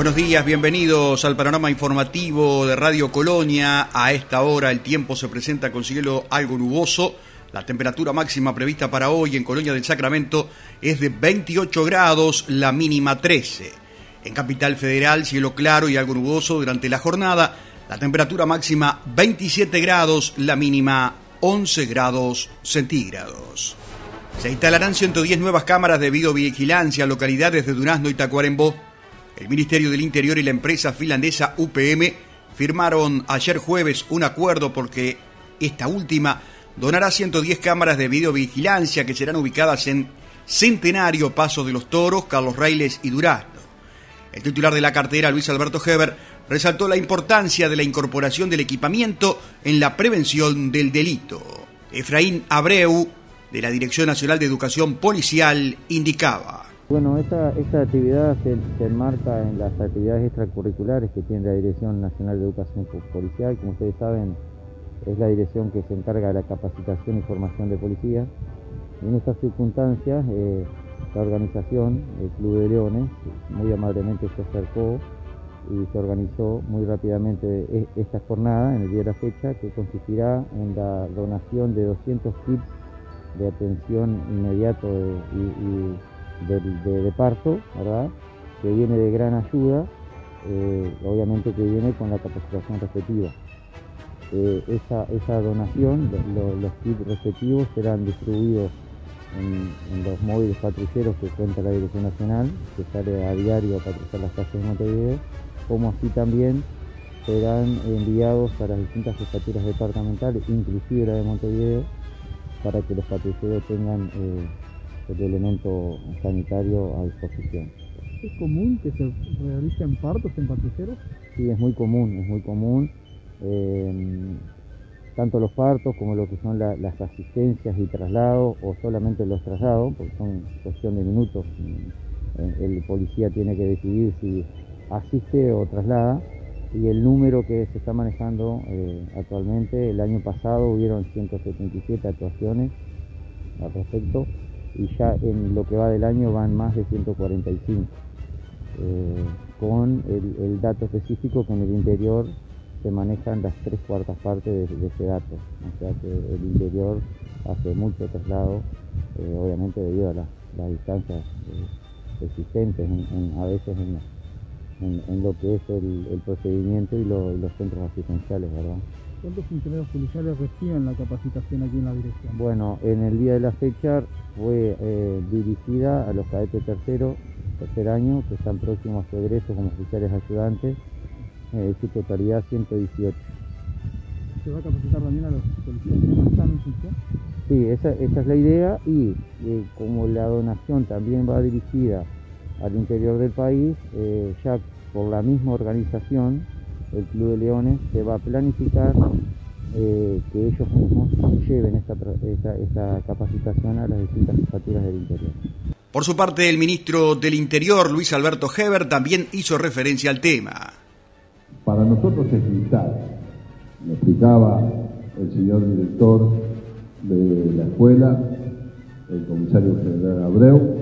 Buenos días, bienvenidos al panorama informativo de Radio Colonia. A esta hora el tiempo se presenta con cielo algo nuboso. La temperatura máxima prevista para hoy en Colonia del Sacramento es de 28 grados, la mínima 13. En Capital Federal, cielo claro y algo nuboso durante la jornada. La temperatura máxima 27 grados, la mínima 11 grados centígrados. Se instalarán 110 nuevas cámaras de videovigilancia en localidades de Durazno y Tacuarembó. El Ministerio del Interior y la empresa finlandesa UPM firmaron ayer jueves un acuerdo porque esta última donará 110 cámaras de videovigilancia que serán ubicadas en Centenario, Paso de los Toros, Carlos Railes y Durazno. El titular de la cartera, Luis Alberto Heber, resaltó la importancia de la incorporación del equipamiento en la prevención del delito. Efraín Abreu, de la Dirección Nacional de Educación Policial indicaba. Bueno, esta, actividad se, enmarca en las actividades extracurriculares que tiene la Dirección Nacional de Educación Policial. Como ustedes saben, es la dirección que se encarga de la capacitación y formación de policías. En estas circunstancias, eh, la organización, el Club de Leones, muy amablemente se acercó y se organizó muy rápidamente e, esta jornada en el día de la fecha, que consistirá en la donación de 200 kits de atención inmediato y, de, parto, ¿verdad? que viene de gran ayuda, eh, obviamente que viene con la capacitación respectiva. Eh, esa, donación, los kits respectivos serán distribuidos en, los móviles patrulleros que cuenta la Dirección Nacional, que sale a diario a patrullar las calles de Montevideo, como así también serán enviados a las distintas jefaturas departamentales, inclusive la de Montevideo, para que los patrulleros tengan eh, el elemento sanitario a disposición. ¿Es común que se realicen partos en patrulleros? Sí, es muy común, es muy común. Eh, tanto los partos como lo que son las asistencias y traslados, o solamente los traslados, porque son cuestión de minutos. Eh, el policía tiene que decidir si asiste o traslada y el número que se está manejando eh, actualmente, el año pasado hubieron 177 actuaciones al respecto y ya en lo que va del año van más de 145, eh, con el, dato específico que en el interior se manejan las tres cuartas partes de, ese dato, o sea que el interior hace mucho traslado, eh, obviamente debido a las, distancias existentes a veces en en, lo que es el, procedimiento y, los centros asistenciales, ¿verdad? ¿Cuántos funcionarios policiales reciben la capacitación aquí en la dirección? Bueno, en el día de la fecha fue eh, dirigida a los cadetes tercero, tercer año, que están próximos a su egreso como oficiales ayudantes, eh, su totalidad 118. ¿Se va a capacitar también a los policías que no están en función? Sí, esa, esa es la idea y eh, como la donación también va dirigida al interior del país, ya por la misma organización, el Club de Leones, se va a planificar eh, que ellos mismos lleven esta, esta, capacitación a las distintas jefaturas del interior. Por su parte, el ministro del Interior, Luis Alberto Heber, también hizo referencia al tema. Para nosotros es vital, me explicaba el señor director de la escuela, el comisario general Abreu,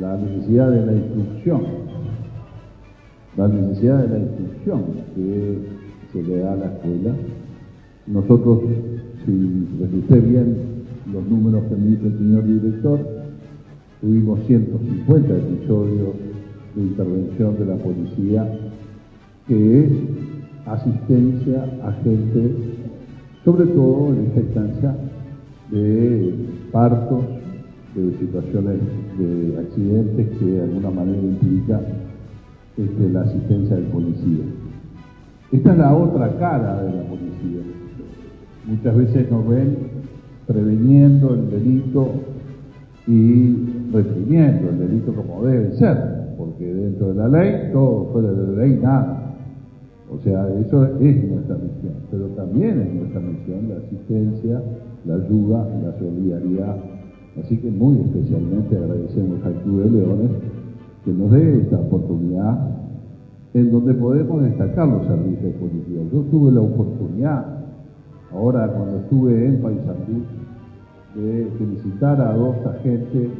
la necesidad de la instrucción, la necesidad de la instrucción que se le da a la escuela. Nosotros, si registré bien los números que me dijo el señor director, tuvimos 150 episodios de intervención de la policía, que es asistencia a gente, sobre todo en esta instancia de partos, de situaciones de accidentes que de alguna manera implica la asistencia del policía. Esta es la otra cara de la policía. Muchas veces nos ven preveniendo el delito y reprimiendo el delito como debe ser, porque dentro de la ley, todo fuera de la ley, nada. O sea, eso es nuestra misión, pero también es nuestra misión la asistencia, la ayuda, la solidaridad Así que muy especialmente agradecemos al Club de Leones que nos dé esta oportunidad en donde podemos destacar los servicios políticos. Yo tuve la oportunidad, ahora cuando estuve en Paysandú, de felicitar a dos agentes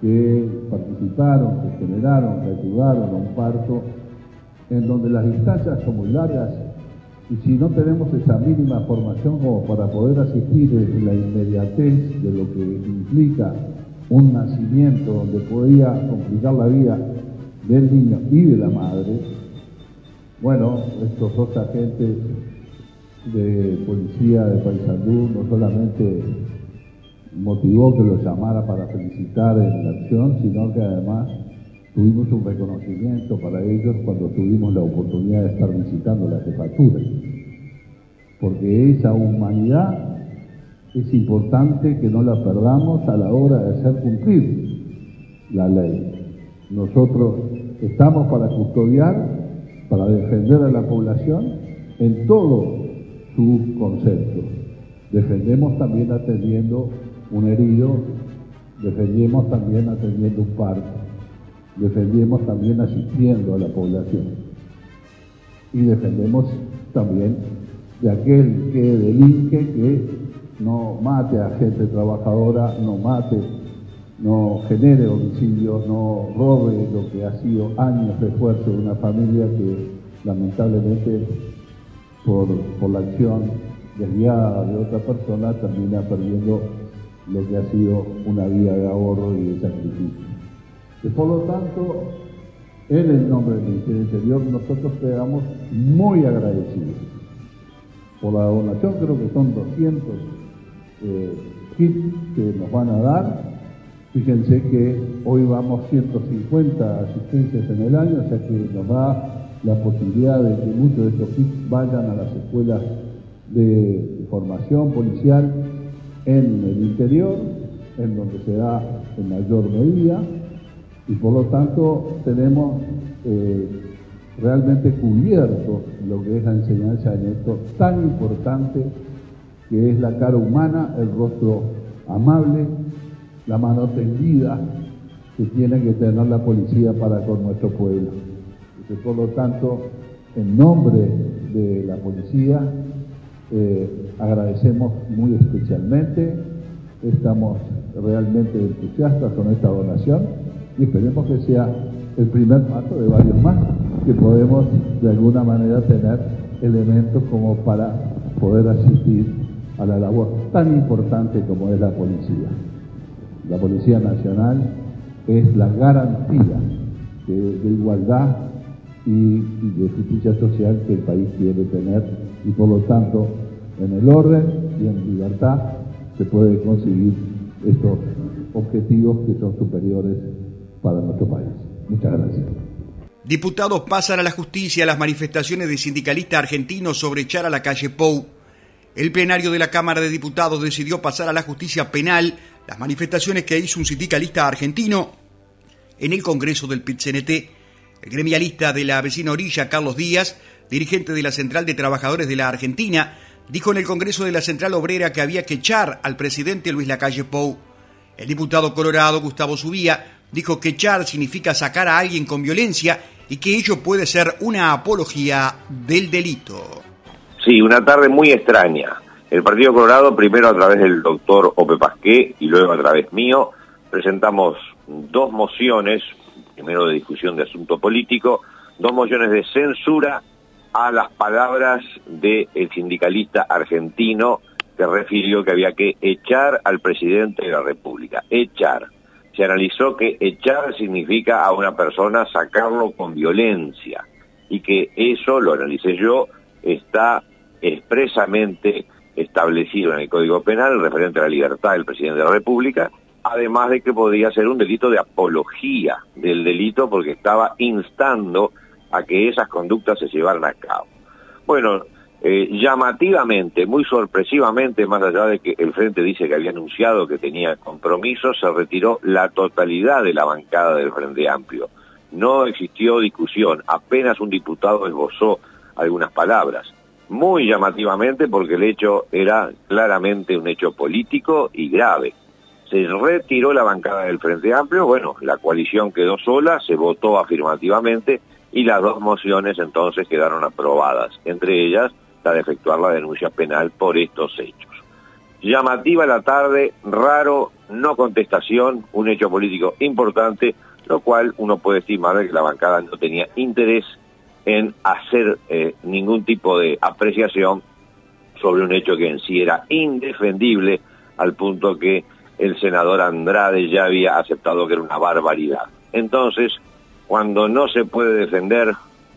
que participaron, que generaron, que ayudaron a un parto en donde las distancias son muy largas y si no tenemos esa mínima formación como para poder asistir en la inmediatez de lo que implica un nacimiento donde podía complicar la vida del niño y de la madre, bueno, estos dos agentes de policía de Paysandú no solamente motivó que los llamara para felicitar en la acción, sino que además tuvimos un reconocimiento para ellos cuando tuvimos la oportunidad de estar visitando la jefatura. Porque esa humanidad es importante que no la perdamos a la hora de hacer cumplir la ley. Nosotros estamos para custodiar, para defender a la población en todo su concepto. Defendemos también atendiendo un herido, defendemos también atendiendo un parto defendemos también asistiendo a la población y defendemos también de aquel que delinque, que no mate a gente trabajadora, no mate, no genere homicidios, no robe lo que ha sido años de esfuerzo de una familia que lamentablemente por, por la acción desviada de otra persona termina perdiendo lo que ha sido una vida de ahorro y de sacrificio. Y por lo tanto, en el nombre del Ministerio Interior, nosotros quedamos muy agradecidos por la donación, creo que son 200 eh, kits que nos van a dar. Fíjense que hoy vamos 150 asistencias en el año, o sea que nos da la posibilidad de que muchos de estos kits vayan a las escuelas de formación policial en el interior, en donde se da en mayor medida y por lo tanto tenemos eh, realmente cubierto lo que es la enseñanza de esto tan importante que es la cara humana, el rostro amable, la mano tendida que tiene que tener la policía para con nuestro pueblo. Por lo tanto, en nombre de la policía, eh, agradecemos muy especialmente, estamos realmente entusiastas con esta donación y esperemos que sea el primer paso de varios más que podemos de alguna manera tener elementos como para poder asistir a la labor tan importante como es la policía. La Policía Nacional es la garantía de, igualdad y, de justicia social que el país quiere tener y por lo tanto en el orden y en libertad se puede conseguir estos objetivos que son superiores para nuestro país. Muchas gracias. Diputados pasan a la justicia las manifestaciones de sindicalistas argentinos sobre echar a la calle Pou. El plenario de la Cámara de Diputados decidió pasar a la justicia penal las manifestaciones que hizo un sindicalista argentino en el Congreso del PIT-CNT. El gremialista de la vecina orilla, Carlos Díaz, dirigente de la Central de Trabajadores de la Argentina, dijo en el Congreso de la Central Obrera que había que echar al presidente Luis Lacalle Pou. El diputado colorado, Gustavo Subía, dijo que echar significa sacar a alguien con violencia y que ello puede ser una apología del delito. Sí, una tarde muy extraña. El Partido Colorado, primero a través del doctor Ope Pasqué y luego a través mío, presentamos dos mociones, primero de discusión de asunto político, dos mociones de censura a las palabras del sindicalista argentino que refirió que había que echar al presidente de la República. Echar se analizó que echar significa a una persona sacarlo con violencia y que eso, lo analicé yo, está expresamente establecido en el Código Penal referente a la libertad del presidente de la República, además de que podría ser un delito de apología del delito porque estaba instando a que esas conductas se llevaran a cabo. Bueno, eh, llamativamente, muy sorpresivamente, más allá de que el Frente dice que había anunciado que tenía compromiso, se retiró la totalidad de la bancada del Frente Amplio. No existió discusión, apenas un diputado esbozó algunas palabras. Muy llamativamente porque el hecho era claramente un hecho político y grave. Se retiró la bancada del Frente Amplio, bueno, la coalición quedó sola, se votó afirmativamente y las dos mociones entonces quedaron aprobadas, entre ellas de efectuar la denuncia penal por estos hechos. Llamativa la tarde, raro, no contestación, un hecho político importante, lo cual uno puede estimar que la bancada no tenía interés en hacer eh, ningún tipo de apreciación sobre un hecho que en sí era indefendible al punto que el senador Andrade ya había aceptado que era una barbaridad. Entonces, cuando no se puede defender,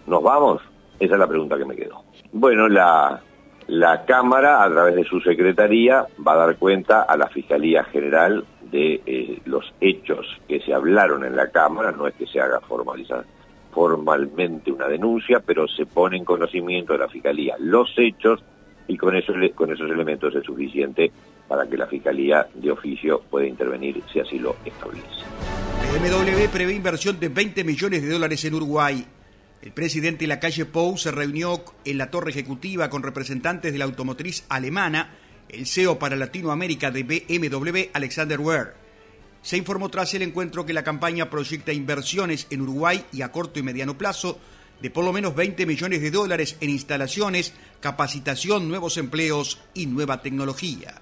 ¿nos vamos? Esa es la pregunta que me quedó. Bueno, la, la Cámara, a través de su secretaría, va a dar cuenta a la Fiscalía General de eh, los hechos que se hablaron en la Cámara, no es que se haga formalizar formalmente una denuncia, pero se pone en conocimiento de la Fiscalía los hechos y con, eso, con esos elementos es suficiente para que la Fiscalía de oficio pueda intervenir si así lo establece. BMW prevé inversión de 20 millones de dólares en Uruguay. El presidente de la calle Pou se reunió en la torre ejecutiva con representantes de la automotriz alemana, el CEO para Latinoamérica de BMW, Alexander Ware. Se informó tras el encuentro que la campaña proyecta inversiones en Uruguay y a corto y mediano plazo de por lo menos 20 millones de dólares en instalaciones, capacitación, nuevos empleos y nueva tecnología.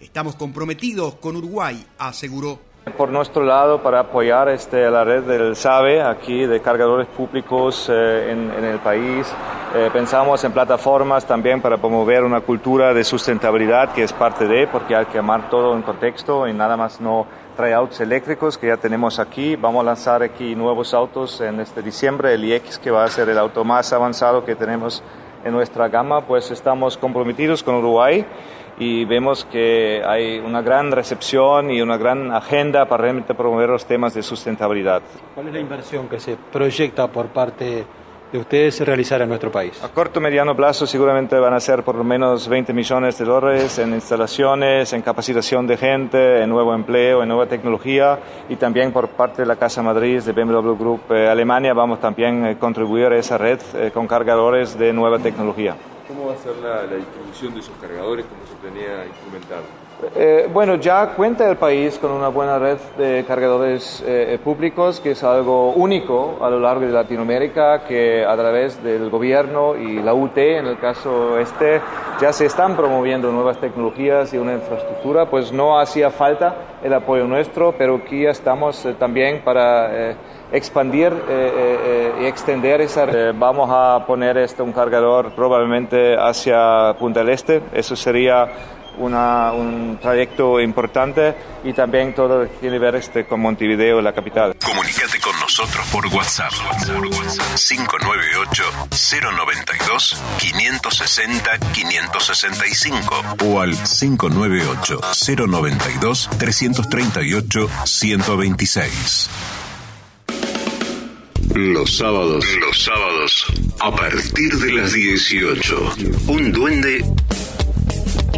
Estamos comprometidos con Uruguay, aseguró. Por nuestro lado, para apoyar este, la red del SABE, aquí de cargadores públicos eh, en, el país, eh, pensamos en plataformas también para promover una cultura de sustentabilidad que es parte de, porque hay que amar todo en contexto y nada más no trae autos eléctricos que ya tenemos aquí. Vamos a lanzar aquí nuevos autos en este diciembre, el iX que va a ser el auto más avanzado que tenemos en nuestra gama, pues estamos comprometidos con Uruguay y vemos que hay una gran recepción y una gran agenda para realmente promover los temas de sustentabilidad. ¿Cuál es la inversión que se proyecta por parte de ustedes realizar en nuestro país? A corto y mediano plazo seguramente van a ser por lo menos 20 millones de dólares en instalaciones, en capacitación de gente, en nuevo empleo, en nueva tecnología y también por parte de la Casa Madrid de BMW Group eh, Alemania vamos también a eh, contribuir a esa red eh, con cargadores de nueva tecnología. ¿Cómo va a ser la, distribución de esos cargadores como se tenía instrumentado? Eh, bueno, ya cuenta el país con una buena red de cargadores eh, públicos, que es algo único a lo largo de Latinoamérica, que a través del gobierno y la UT, en el caso este, ya se están promoviendo nuevas tecnologías y una infraestructura, pues no hacía falta el apoyo nuestro, pero aquí estamos eh, también para expandir y extender esa red. vamos a poner este, un cargador probablemente hacia Punta del Este, eso sería un trayecto importante y también todo lo que tiene que ver este, con Montevideo, la capital. Comunícate con nosotros por WhatsApp. 598-092-560-565 o al 598-092-338-126. Los sábados, los sábados, a partir de las 18, un duende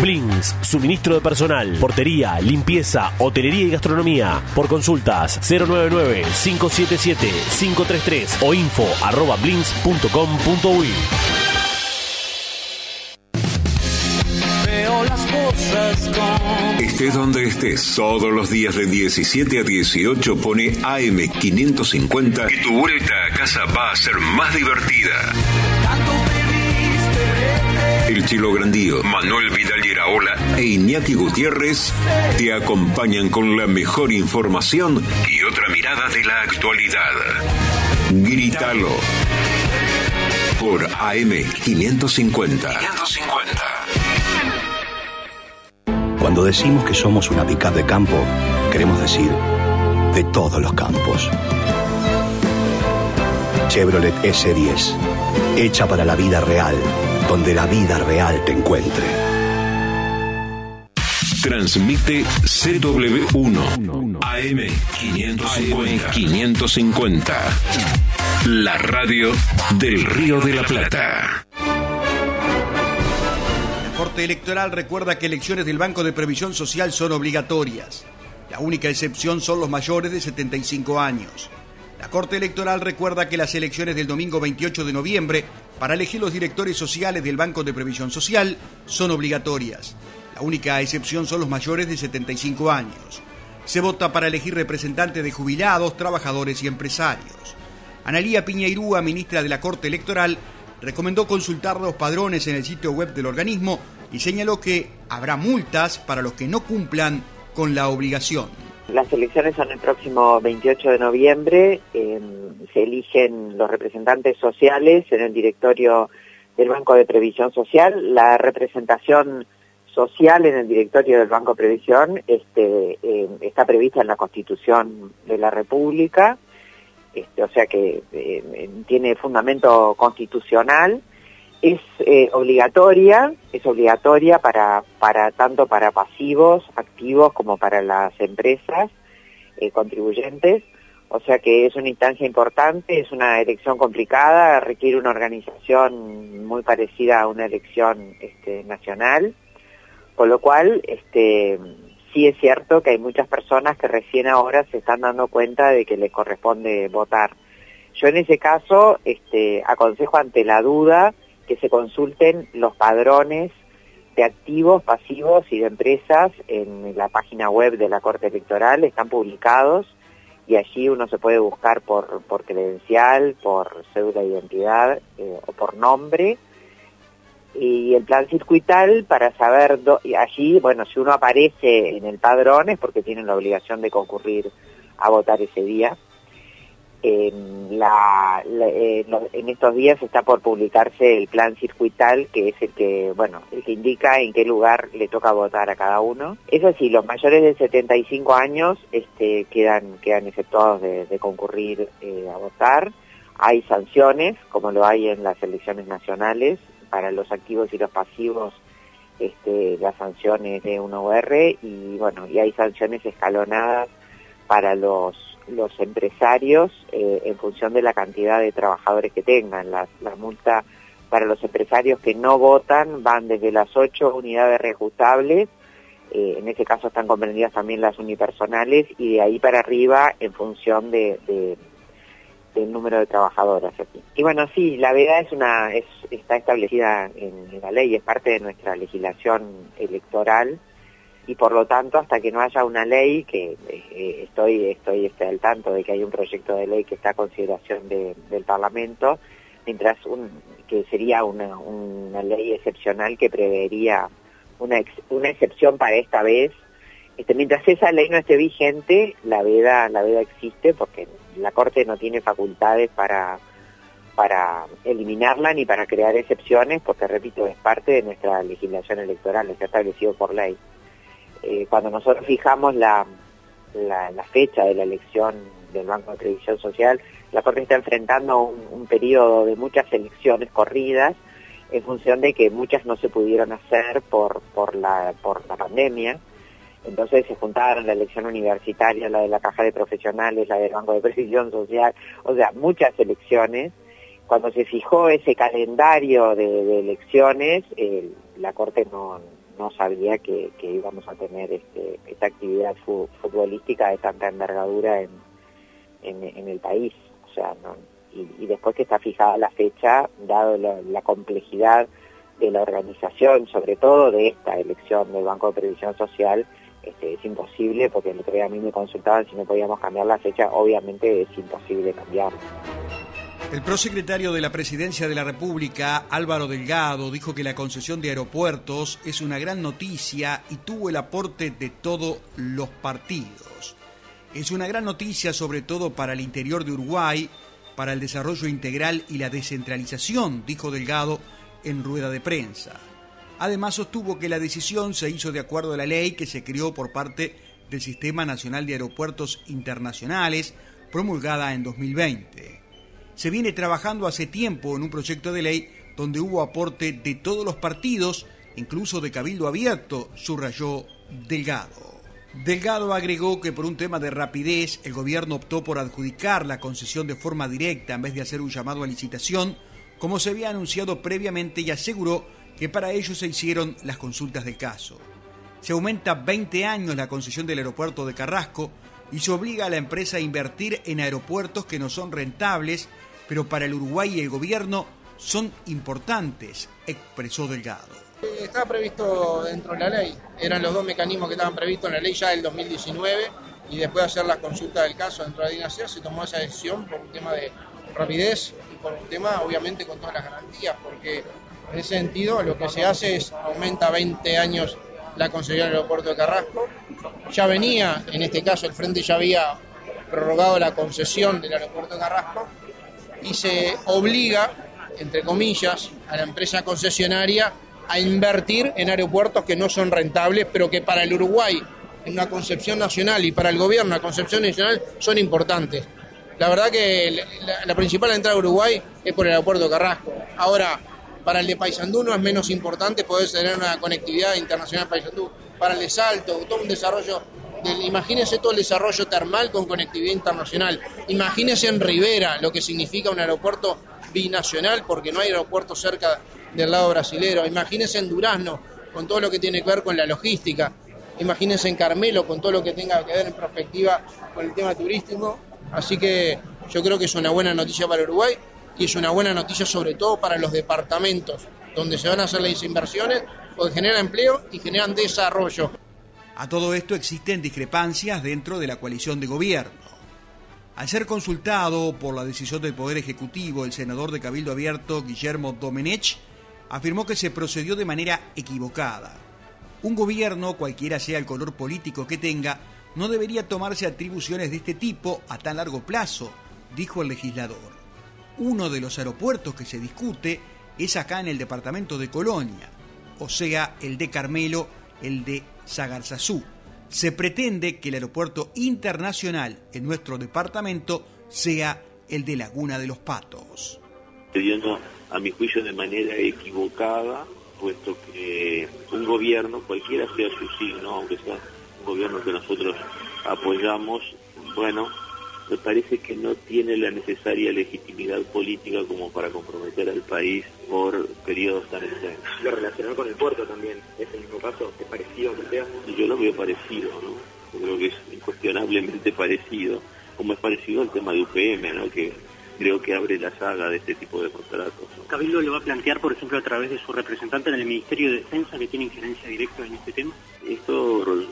Blins, suministro de personal, portería, limpieza, hotelería y gastronomía. Por consultas 099-577-533 o info arroba blins.com.uy. Estés donde estés, todos los días de 17 a 18 pone AM550 y tu vuelta a casa va a ser más divertida. El Chilo Grandío, Manuel Vidal Iraola e Iñaki Gutiérrez te acompañan con la mejor información y otra mirada de la actualidad. Grítalo por AM 550. 550. Cuando decimos que somos una pick de campo, queremos decir de todos los campos. Chevrolet S10, hecha para la vida real donde la vida real te encuentre. Transmite CW1 AM 550. 550. La radio del Río de la Plata. La Corte Electoral recuerda que elecciones del Banco de Previsión Social son obligatorias. La única excepción son los mayores de 75 años. La Corte Electoral recuerda que las elecciones del domingo 28 de noviembre para elegir los directores sociales del Banco de Previsión Social son obligatorias. La única excepción son los mayores de 75 años. Se vota para elegir representantes de jubilados, trabajadores y empresarios. Analía Piñeirúa, ministra de la Corte Electoral, recomendó consultar los padrones en el sitio web del organismo y señaló que habrá multas para los que no cumplan con la obligación. Las elecciones son el próximo 28 de noviembre. Eh, se eligen los representantes sociales en el directorio del Banco de Previsión Social. La representación social en el directorio del Banco Previsión este, está prevista en la Constitución de la República. Este, o sea que eh, tiene fundamento constitucional es eh, obligatoria, es obligatoria para, para tanto para pasivos, activos, como para las empresas eh, contribuyentes. O sea que es una instancia importante, es una elección complicada, requiere una organización muy parecida a una elección este, nacional, con lo cual este, sí es cierto que hay muchas personas que recién ahora se están dando cuenta de que les corresponde votar. Yo en ese caso este, aconsejo ante la duda que se consulten los padrones de activos, pasivos y de empresas en la página web de la Corte Electoral, están publicados y allí uno se puede buscar por, credencial, por cédula de identidad eh, o por nombre. Y el plan circuital para saber, allí, bueno, si uno aparece en el padrón es porque tienen la obligación de concurrir a votar ese día eh, en estos días está por publicarse el plan circuital, que es el que, bueno, el que indica en qué lugar le toca votar a cada uno. Eso sí, los mayores de 75 años este, quedan, quedan efectuados de, concurrir eh, a votar. Hay sanciones, como lo hay en las elecciones nacionales, para los activos y los pasivos, este, las sanciones de 1UR, y bueno, y hay sanciones escalonadas para los los empresarios eh, en función de la cantidad de trabajadores que tengan. La, multa para los empresarios que no votan van desde las ocho unidades reajustables, eh, en ese caso están comprendidas también las unipersonales, y de ahí para arriba en función de, del número de trabajadoras. Y bueno, sí, la veda es una, es, está establecida en la ley, es parte de nuestra legislación electoral, y por lo tanto hasta que no haya una ley que eh, estoy estoy este, al tanto de que hay un proyecto de ley que está a consideración del Parlamento mientras un, que sería una, una ley excepcional que prevería una, una excepción para esta vez este, mientras esa ley no esté vigente la veda la veda existe porque la Corte no tiene facultades para para eliminarla ni para crear excepciones porque repito es parte de nuestra legislación electoral está establecido por ley eh, cuando nosotros fijamos la, la, fecha de la elección del Banco de Previsión Social, la Corte está enfrentando un, un periodo de muchas elecciones corridas en función de que muchas no se pudieron hacer por, por, la, por la pandemia. Entonces se juntaron la elección universitaria, la de la Caja de Profesionales, la del Banco de Previsión Social, o sea, muchas elecciones. Cuando se fijó ese calendario de, elecciones, la Corte no, no sabía que, íbamos a tener este, esta actividad futbolística de tanta envergadura en, en, el país. O sea, y, después que está fijada la fecha, dado la, complejidad de la organización, sobre todo de esta elección del Banco de Previsión Social, es imposible, porque el otro día a mí me consultaban si no podíamos cambiar la fecha, obviamente es imposible cambiarla. El prosecretario de la Presidencia de la República, Álvaro Delgado, dijo que la concesión de aeropuertos es una gran noticia y tuvo el aporte de todos los partidos. Es una gran noticia sobre todo para el interior de Uruguay, para el desarrollo integral y la descentralización, dijo Delgado en rueda de prensa. Además sostuvo que la decisión se hizo de acuerdo a la ley que se creó por parte del Sistema Nacional de Aeropuertos Internacionales, promulgada en 2020 se viene trabajando hace tiempo en un proyecto de ley donde hubo aporte de todos los partidos, incluso de Cabildo Abierto, subrayó Delgado. Delgado agregó que por un tema de rapidez el gobierno optó por adjudicar la concesión de forma directa en vez de hacer un llamado a licitación, como se había anunciado previamente y aseguró que para ello se hicieron las consultas del caso. Se aumenta 20 años la concesión del aeropuerto de Carrasco y se obliga a la empresa a invertir en aeropuertos que no son rentables pero para el Uruguay y el gobierno son importantes, expresó Delgado. Estaba previsto dentro de la ley, eran los dos mecanismos que estaban previstos en la ley ya del 2019 y después de hacer la consulta del caso dentro de la dinastía se tomó esa decisión por un tema de rapidez y por un tema obviamente con todas las garantías, porque en ese sentido lo que se hace es aumenta 20 años la concesión del aeropuerto de Carrasco, ya venía, en este caso el Frente ya había prorrogado la concesión del aeropuerto de Carrasco y se obliga, entre comillas, a la empresa concesionaria a invertir en aeropuertos que no son rentables, pero que para el Uruguay, en una concepción nacional, y para el gobierno, una concepción nacional, son importantes. La verdad que la, principal entrada a Uruguay es por el aeropuerto de Carrasco. Ahora, para el de Paysandú no es menos importante poder tener una conectividad internacional Paysandú. Para el de Salto, todo un desarrollo imagínense todo el desarrollo termal con conectividad internacional. Imagínense en Rivera lo que significa un aeropuerto binacional porque no hay aeropuerto cerca del lado brasilero. Imagínense en Durazno con todo lo que tiene que ver con la logística. Imagínense en Carmelo con todo lo que tenga que ver en perspectiva con el tema turístico. Así que yo creo que es una buena noticia para Uruguay y es una buena noticia sobre todo para los departamentos donde se van a hacer las inversiones porque generan empleo y generan desarrollo. A todo esto existen discrepancias dentro de la coalición de gobierno. Al ser consultado por la decisión del Poder Ejecutivo, el senador de Cabildo Abierto, Guillermo Domenech, afirmó que se procedió de manera equivocada. Un gobierno, cualquiera sea el color político que tenga, no debería tomarse atribuciones de este tipo a tan largo plazo, dijo el legislador. Uno de los aeropuertos que se discute es acá en el departamento de Colonia, o sea, el de Carmelo, el de Sagarzazú. Se pretende que el aeropuerto internacional en nuestro departamento sea el de Laguna de los Patos. Pidiendo, a mi juicio, de manera equivocada, puesto que un gobierno, cualquiera sea su signo, aunque sea un gobierno que nosotros apoyamos, bueno, me parece que no tiene la necesaria legitimidad política como para comprometer al país por periodos tan extensos. Lo relacionado con el puerto también, ¿es el mismo caso? ¿Es parecido que Yo lo veo parecido, ¿no? Yo creo que es incuestionablemente parecido, como es parecido al tema de UPM, ¿no? Que creo que abre la saga de este tipo de contratos. ¿Cabildo lo va a plantear, por ejemplo, a través de su representante en el Ministerio de Defensa, que tiene injerencia directa en este tema? Esto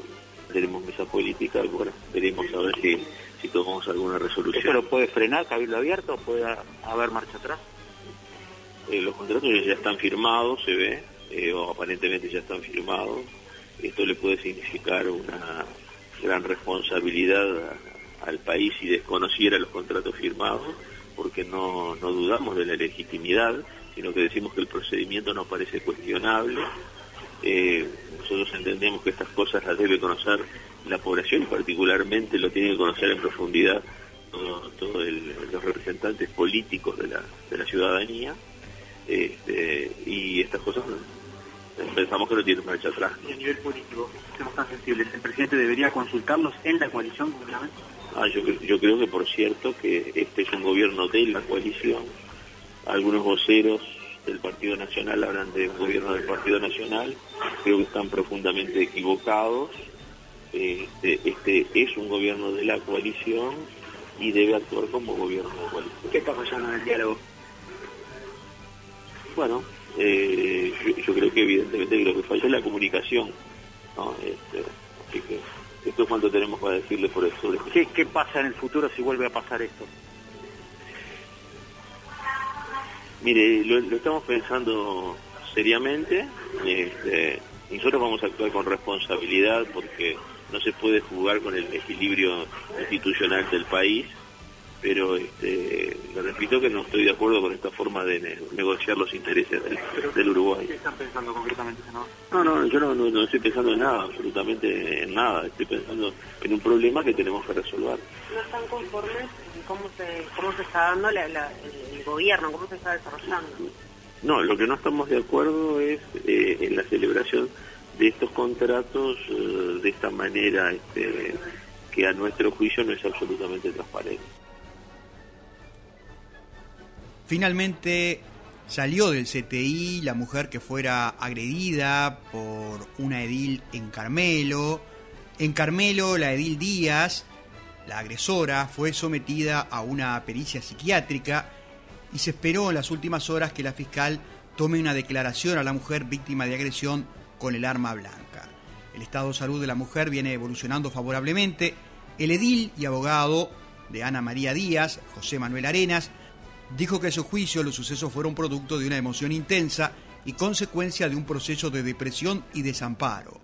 tenemos mesa política, bueno, veremos a ver si si tomamos alguna resolución. ¿Eso lo puede frenar Cabildo Abierto o puede haber marcha atrás? Eh, los contratos ya están firmados, se ve, eh, o aparentemente ya están firmados. Esto le puede significar una gran responsabilidad al país si desconociera los contratos firmados, porque no, no dudamos de la legitimidad, sino que decimos que el procedimiento no parece cuestionable. Eh, nosotros entendemos que estas cosas las debe conocer la población particularmente lo tiene que conocer en profundidad todos los representantes políticos de la, de la ciudadanía este, y estas cosas pensamos que no tienen marcha atrás. Y a nivel político, somos tan sensibles, ¿el presidente debería consultarlos en la coalición Ah, yo, yo creo que por cierto que este es un gobierno de la coalición, algunos voceros del Partido Nacional hablan de un gobierno del Partido Nacional, creo que están profundamente equivocados este, este es un gobierno de la coalición y debe actuar como gobierno de coalición. ¿Qué está fallando en el diálogo? Bueno, eh, yo, creo que evidentemente lo que falla es la comunicación. Este, así que esto es cuanto tenemos para decirle por eso. ¿Qué, ¿Qué pasa en el futuro si vuelve a pasar esto? Mire, lo, estamos pensando seriamente. Este, nosotros vamos a actuar con responsabilidad porque no se puede jugar con el equilibrio institucional del país, pero este, le repito que no estoy de acuerdo con esta forma de negociar los intereses del, Uruguay. ¿Qué están pensando concretamente, No, no, yo no, estoy pensando en nada, absolutamente en nada. Estoy pensando en un problema que tenemos que resolver. ¿No están conformes en cómo se, cómo se está dando el, gobierno, cómo se está desarrollando? No, lo que no estamos de acuerdo es eh, en la celebración de estos contratos eh, de esta manera este, que a nuestro juicio no es absolutamente transparente. Finalmente salió del CTI la mujer que fuera agredida por una edil en Carmelo. En Carmelo, la edil Díaz, la agresora, fue sometida a una pericia psiquiátrica y se esperó en las últimas horas que la fiscal tome una declaración a la mujer víctima de agresión con el arma blanca. El estado de salud de la mujer viene evolucionando favorablemente. El edil y abogado de Ana María Díaz, José Manuel Arenas, dijo que en su juicio los sucesos fueron producto de una emoción intensa y consecuencia de un proceso de depresión y desamparo.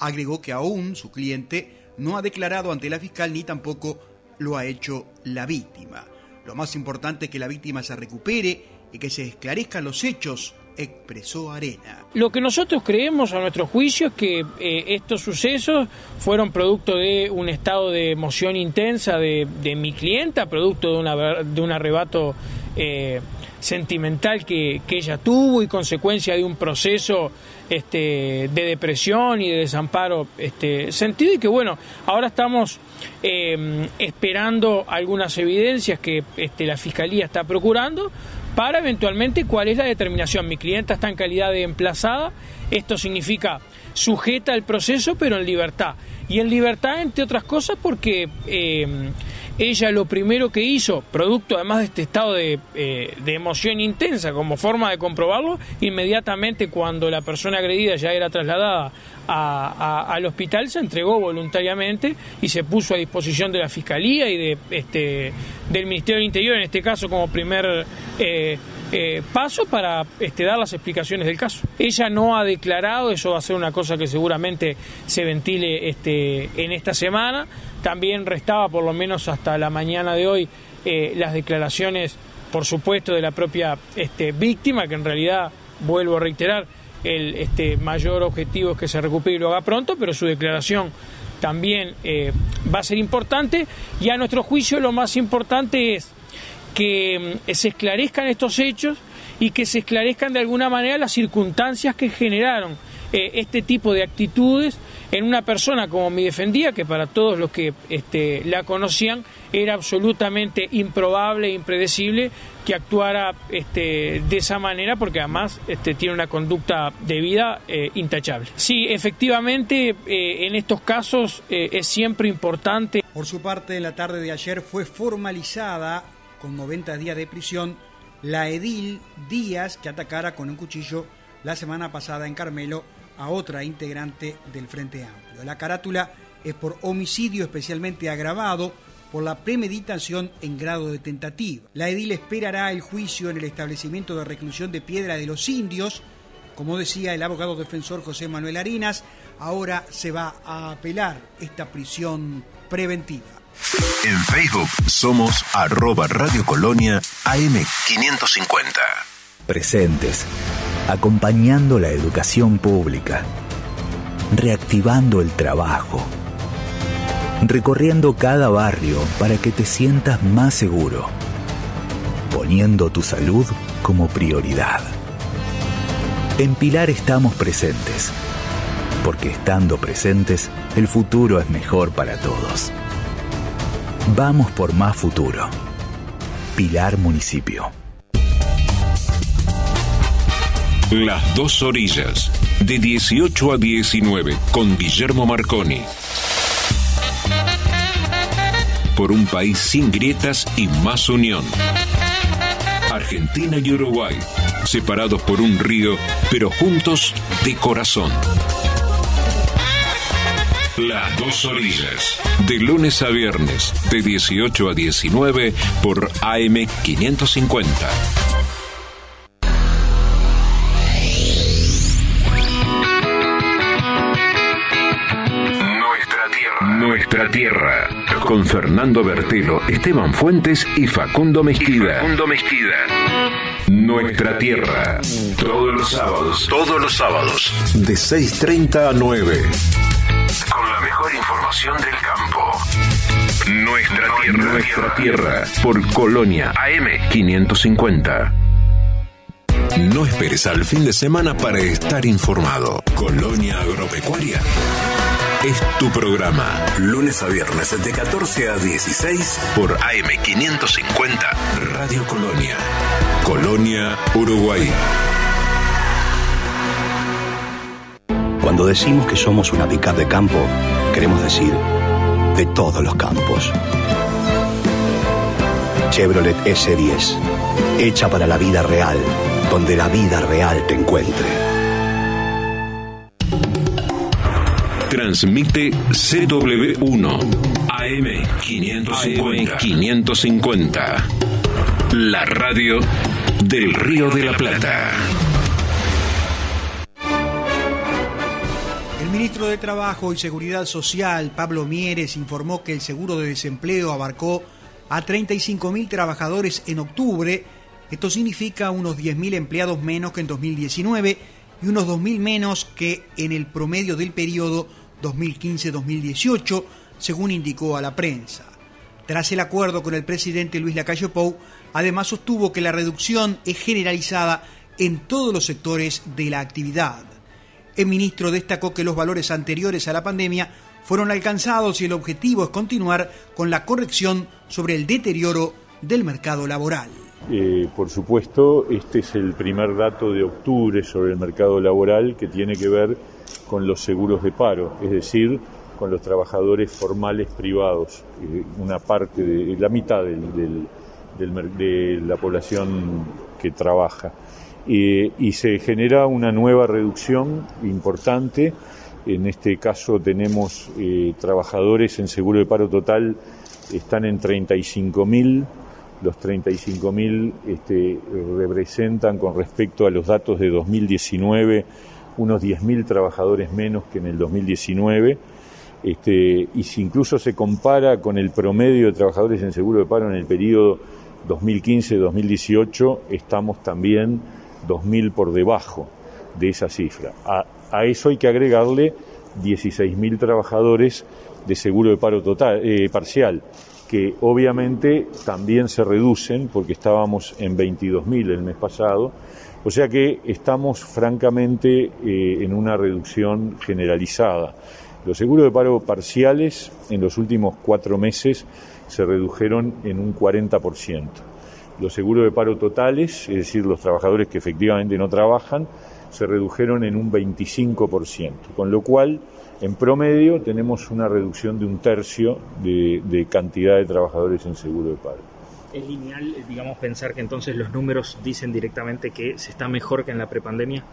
Agregó que aún su cliente no ha declarado ante la fiscal ni tampoco lo ha hecho la víctima. Lo más importante es que la víctima se recupere y que se esclarezcan los hechos, expresó Arena. Lo que nosotros creemos a nuestro juicio es que eh, estos sucesos fueron producto de un estado de emoción intensa de, mi clienta, producto de, de un arrebato eh, sentimental que, ella tuvo y consecuencia de un proceso este, de depresión y de desamparo este, sentido y que bueno, ahora estamos eh, esperando algunas evidencias que este, la Fiscalía está procurando para eventualmente cuál es la determinación. Mi clienta está en calidad de emplazada, esto significa sujeta al proceso pero en libertad. Y en libertad, entre otras cosas, porque... Eh, ella lo primero que hizo, producto además de este estado de, eh, emoción intensa como forma de comprobarlo, inmediatamente cuando la persona agredida ya era trasladada al hospital, se entregó voluntariamente y se puso a disposición de la Fiscalía y de, este, del Ministerio del Interior, en este caso como primer... Eh, eh, paso para este, dar las explicaciones del caso. Ella no ha declarado, eso va a ser una cosa que seguramente se ventile este, en esta semana. También restaba, por lo menos hasta la mañana de hoy, eh, las declaraciones, por supuesto, de la propia este, víctima, que en realidad, vuelvo a reiterar, el este, mayor objetivo es que se recupere y lo haga pronto, pero su declaración también eh, va a ser importante. Y a nuestro juicio lo más importante es que mm, se esclarezcan estos hechos y que se esclarezcan de alguna manera las circunstancias que generaron eh, este tipo de actitudes en una persona como mi defendía, que para todos los que este, la conocían era absolutamente improbable e impredecible que actuara este, de esa manera, porque además este, tiene una conducta de vida eh, intachable. Sí, efectivamente, eh, en estos casos es siempre importante. Por su parte, en la tarde de ayer fue formalizada con 90 días de prisión la edil Díaz que atacara con un cuchillo la semana pasada en Carmelo a otra integrante del Frente Amplio. La carátula es por homicidio especialmente agravado por la premeditación en grado de tentativa. La edil esperará el juicio en el establecimiento de reclusión de Piedra de los Indios. Como decía el abogado defensor José Manuel Arinas, ahora se va a apelar esta prisión preventiva. En Facebook somos arroba Radio Colonia AM550. Presentes, acompañando la educación pública, reactivando el trabajo, recorriendo cada barrio para que te sientas más seguro, poniendo tu salud como prioridad. En Pilar estamos presentes, porque estando presentes, el futuro es mejor para todos. Vamos por más futuro. Pilar Municipio. Las dos orillas, de 18 a 19, con Guillermo Marconi. Por un país sin grietas y más unión. Argentina y Uruguay, separados por un río, pero juntos de corazón. Las dos orillas. De lunes a viernes, de 18 a 19 por AM 550. Nuestra tierra. Nuestra tierra. Con Fernando Bertelo, Esteban Fuentes y Facundo Mezquida. Facundo Mezquida. Nuestra tierra. Todos los sábados. Todos los sábados. De 6.30 a 9 con la mejor información del campo. Nuestra tierra. Nuestra tierra. Por Colonia AM 550. No esperes al fin de semana para estar informado. Colonia Agropecuaria. Es tu programa. Lunes a viernes de 14 a 16 por AM 550 Radio Colonia. Colonia, Uruguay. Cuando decimos que somos una pickup de campo, queremos decir de todos los campos. Chevrolet S10 hecha para la vida real, donde la vida real te encuentre. Transmite CW1 AM 550. 550. La radio del Río de la Plata. Ministro de Trabajo y Seguridad Social, Pablo Mieres, informó que el seguro de desempleo abarcó a 35.000 trabajadores en octubre. Esto significa unos 10.000 empleados menos que en 2019 y unos 2.000 menos que en el promedio del periodo 2015-2018, según indicó a la prensa. Tras el acuerdo con el presidente Luis Lacalle Pou, además sostuvo que la reducción es generalizada en todos los sectores de la actividad. El ministro destacó que los valores anteriores a la pandemia fueron alcanzados y el objetivo es continuar con la corrección sobre el deterioro del mercado laboral. Eh, por supuesto, este es el primer dato de octubre sobre el mercado laboral que tiene que ver con los seguros de paro, es decir, con los trabajadores formales privados, eh, una parte de la mitad del, de la población que trabaja. Eh, y se genera una nueva reducción importante. En este caso tenemos trabajadores en seguro de paro total, están en 35.000 los 35.000 este, representan con respecto a los datos de 2019 unos 10.000 trabajadores menos que en el 2019. Este, y si incluso se compara con el promedio de trabajadores en seguro de paro en el periodo 2015-2018, estamos también 2.000 por debajo de esa cifra. A, eso hay que agregarle 16.000 trabajadores de seguro de paro total, eh, parcial que obviamente también se reducen porque estábamos en 22.000 el mes pasado, o sea que estamos francamente eh, en una reducción generalizada. Los seguros de paro parciales en los últimos cuatro meses se redujeron en un 40%. Los seguros de paro totales, es decir, los trabajadores que efectivamente no trabajan, se redujeron en un 25%, con lo cual en promedio tenemos una reducción de un tercio de, cantidad de trabajadores en seguro de paro. ¿Es lineal, digamos, pensar que entonces los números dicen directamente que se está mejor que en la prepandemia?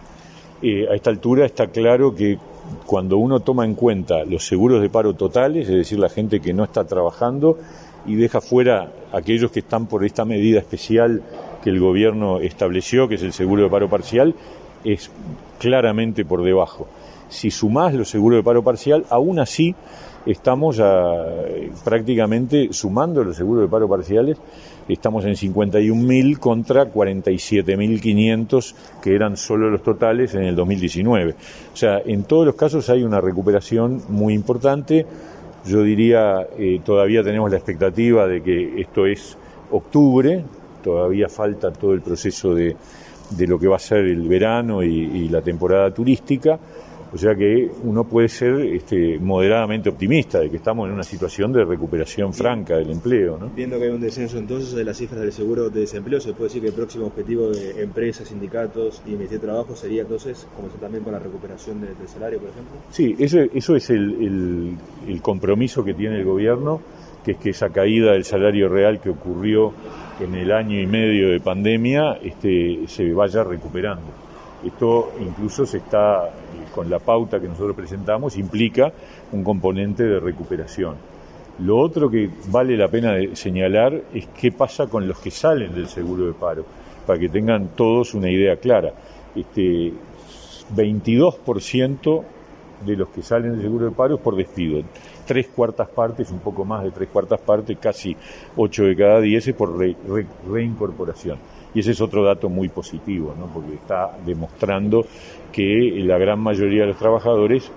Eh, a esta altura está claro que cuando uno toma en cuenta los seguros de paro totales, es decir, la gente que no está trabajando y deja fuera aquellos que están por esta medida especial que el gobierno estableció, que es el seguro de paro parcial, es claramente por debajo si sumás los seguros de paro parcial, aún así estamos prácticamente sumando los seguros de paro parciales, estamos en 51.000 contra 47.500 que eran solo los totales en el 2019. O sea, en todos los casos hay una recuperación muy importante. Yo diría, eh, todavía tenemos la expectativa de que esto es octubre, todavía falta todo el proceso de, lo que va a ser el verano y la temporada turística o sea que uno puede ser este, moderadamente optimista de que estamos en una situación de recuperación franca del empleo. ¿no? Viendo que hay un descenso entonces de las cifras del seguro de desempleo, ¿se puede decir que el próximo objetivo de empresas, sindicatos y Ministerio de Trabajo sería entonces comenzar también con la recuperación del salario, por ejemplo? Sí, eso, eso es el, el compromiso que tiene el gobierno, que es que esa caída del salario real que ocurrió en el año y medio de pandemia este, se vaya recuperando. Esto incluso se está con la pauta que nosotros presentamos, implica un componente de recuperación. Lo otro que vale la pena señalar es qué pasa con los que salen del seguro de paro, para que tengan todos una idea clara. Este 22% de los que salen del seguro de paro es por despido. Tres cuartas partes, un poco más de tres cuartas partes, casi ocho de cada diez es por reincorporación. Y ese es otro dato muy positivo, ¿no? porque está demostrando que la gran mayoría de los trabajadores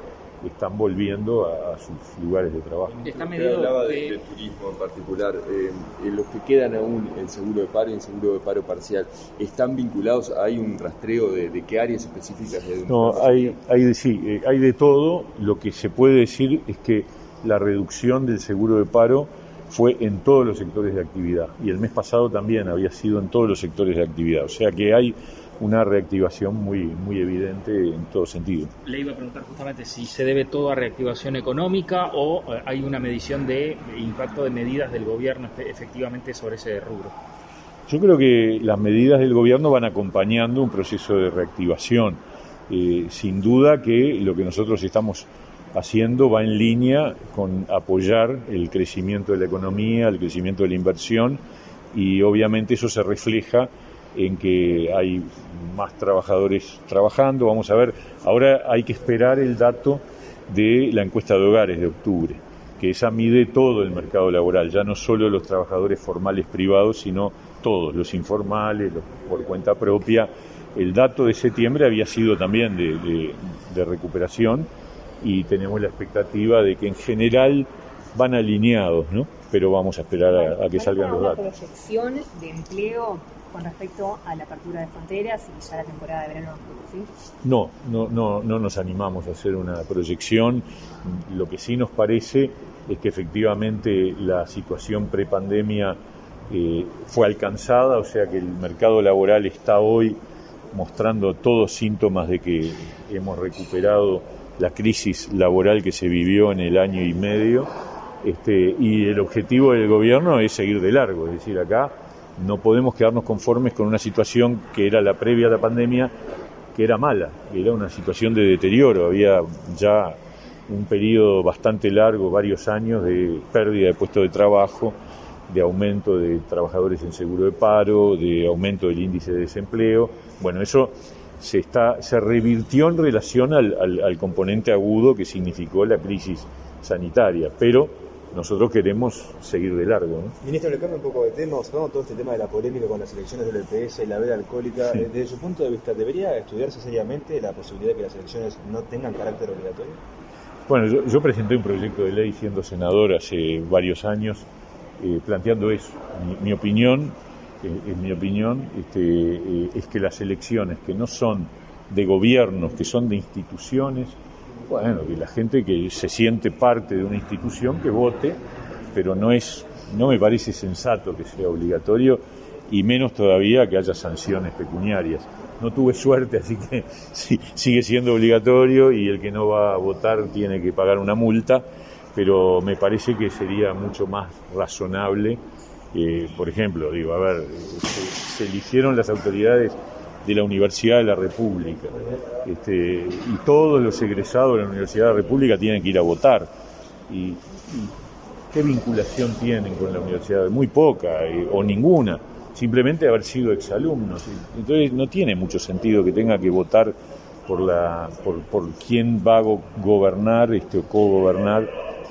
están volviendo a, sus lugares de trabajo. Está hablaba de, turismo en particular. Eh, los que quedan aún en seguro de paro y en seguro de paro parcial, ¿están vinculados? ¿Hay un rastreo de, qué áreas específicas? De no, hay, hay, sí, eh, hay de todo. Lo que se puede decir es que la reducción del seguro de paro fue en todos los sectores de actividad y el mes pasado también había sido en todos los sectores de actividad. O sea que hay una reactivación muy, muy evidente en todo sentido. Le iba a preguntar justamente si se debe todo a reactivación económica o eh, hay una medición de impacto de medidas del gobierno efectivamente sobre ese rubro. Yo creo que las medidas del gobierno van acompañando un proceso de reactivación. Eh, sin duda que lo que nosotros estamos haciendo va en línea con apoyar el crecimiento de la economía, el crecimiento de la inversión y obviamente eso se refleja en que hay más trabajadores trabajando. Vamos a ver, ahora hay que esperar el dato de la encuesta de hogares de octubre, que esa mide todo el mercado laboral, ya no solo los trabajadores formales privados, sino todos, los informales, los por cuenta propia. El dato de septiembre había sido también de, recuperación y tenemos la expectativa de que en general van alineados, ¿no? Pero vamos a esperar a, que salgan los datos. proyección de empleo con respecto a la apertura de fronteras y ya la temporada de verano? ¿sí? No, no, no, no nos animamos a hacer una proyección. Lo que sí nos parece es que efectivamente la situación prepandemia eh, fue alcanzada, o sea que el mercado laboral está hoy mostrando todos síntomas de que hemos recuperado la crisis laboral que se vivió en el año y medio. Este, y el objetivo del gobierno es seguir de largo, es decir, acá no podemos quedarnos conformes con una situación que era la previa a la pandemia, que era mala, era una situación de deterioro, había ya un periodo bastante largo, varios años de pérdida de puestos de trabajo, de aumento de trabajadores en seguro de paro, de aumento del índice de desempleo. Bueno, eso se, está, se revirtió en relación al, al componente agudo que significó la crisis sanitaria, pero nosotros queremos seguir de largo. ¿no? Ministro, le cambio un poco de tema, todo este tema de la polémica con las elecciones del EPS y la veda alcohólica. Eh, desde su punto de vista, ¿debería estudiarse seriamente la posibilidad de que las elecciones no tengan carácter obligatorio? Bueno, yo, presenté un proyecto de ley siendo senador hace varios años eh, planteando eso. Mi, opinión, en mi opinión, este, es que las elecciones que no son de gobiernos, que son de instituciones, bueno, que la gente que se siente parte de una institución que vote, pero no es, no me parece sensato que sea obligatorio y menos todavía que haya sanciones pecuniarias. No tuve suerte, así que sí, sigue siendo obligatorio y el que no va a votar tiene que pagar una multa, pero me parece que sería mucho más razonable. Eh, por ejemplo, digo, a ver, se eligieron las autoridades de la Universidad de la República. Este, y todos los egresados de la Universidad de la República tienen que ir a votar. ¿Y, qué vinculación tienen con la universidad? Muy poca eh, o ninguna. Simplemente haber sido exalumnos. Entonces no tiene mucho sentido que tenga que votar por, la, por, por quién va a gobernar este, o co-gobernar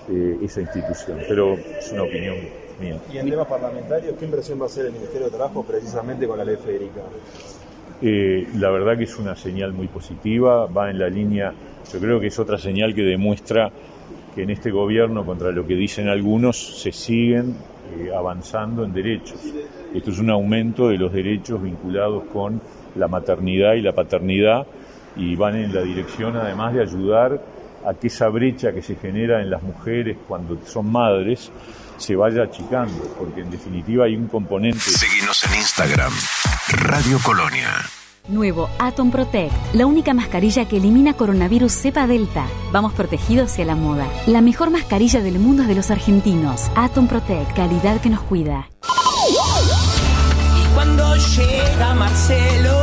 eh, esa institución. Pero es una opinión Y en temas parlamentarios, ¿qué inversión va a hacer el Ministerio de Trabajo precisamente con la ley Federica? Eh, la verdad que es una señal muy positiva, va en la línea, yo creo que es otra señal que demuestra que en este gobierno, contra lo que dicen algunos, se siguen eh, avanzando en derechos. Esto es un aumento de los derechos vinculados con la maternidad y la paternidad y van en la dirección además de ayudar a que esa brecha que se genera en las mujeres cuando son madres se vaya achicando, porque en definitiva hay un componente. Seguimos en Instagram, Radio Colonia. Nuevo Atom Protect, la única mascarilla que elimina coronavirus cepa delta. Vamos protegidos hacia la moda. La mejor mascarilla del mundo es de los argentinos. Atom Protect, calidad que nos cuida. Y cuando llega Marcelo,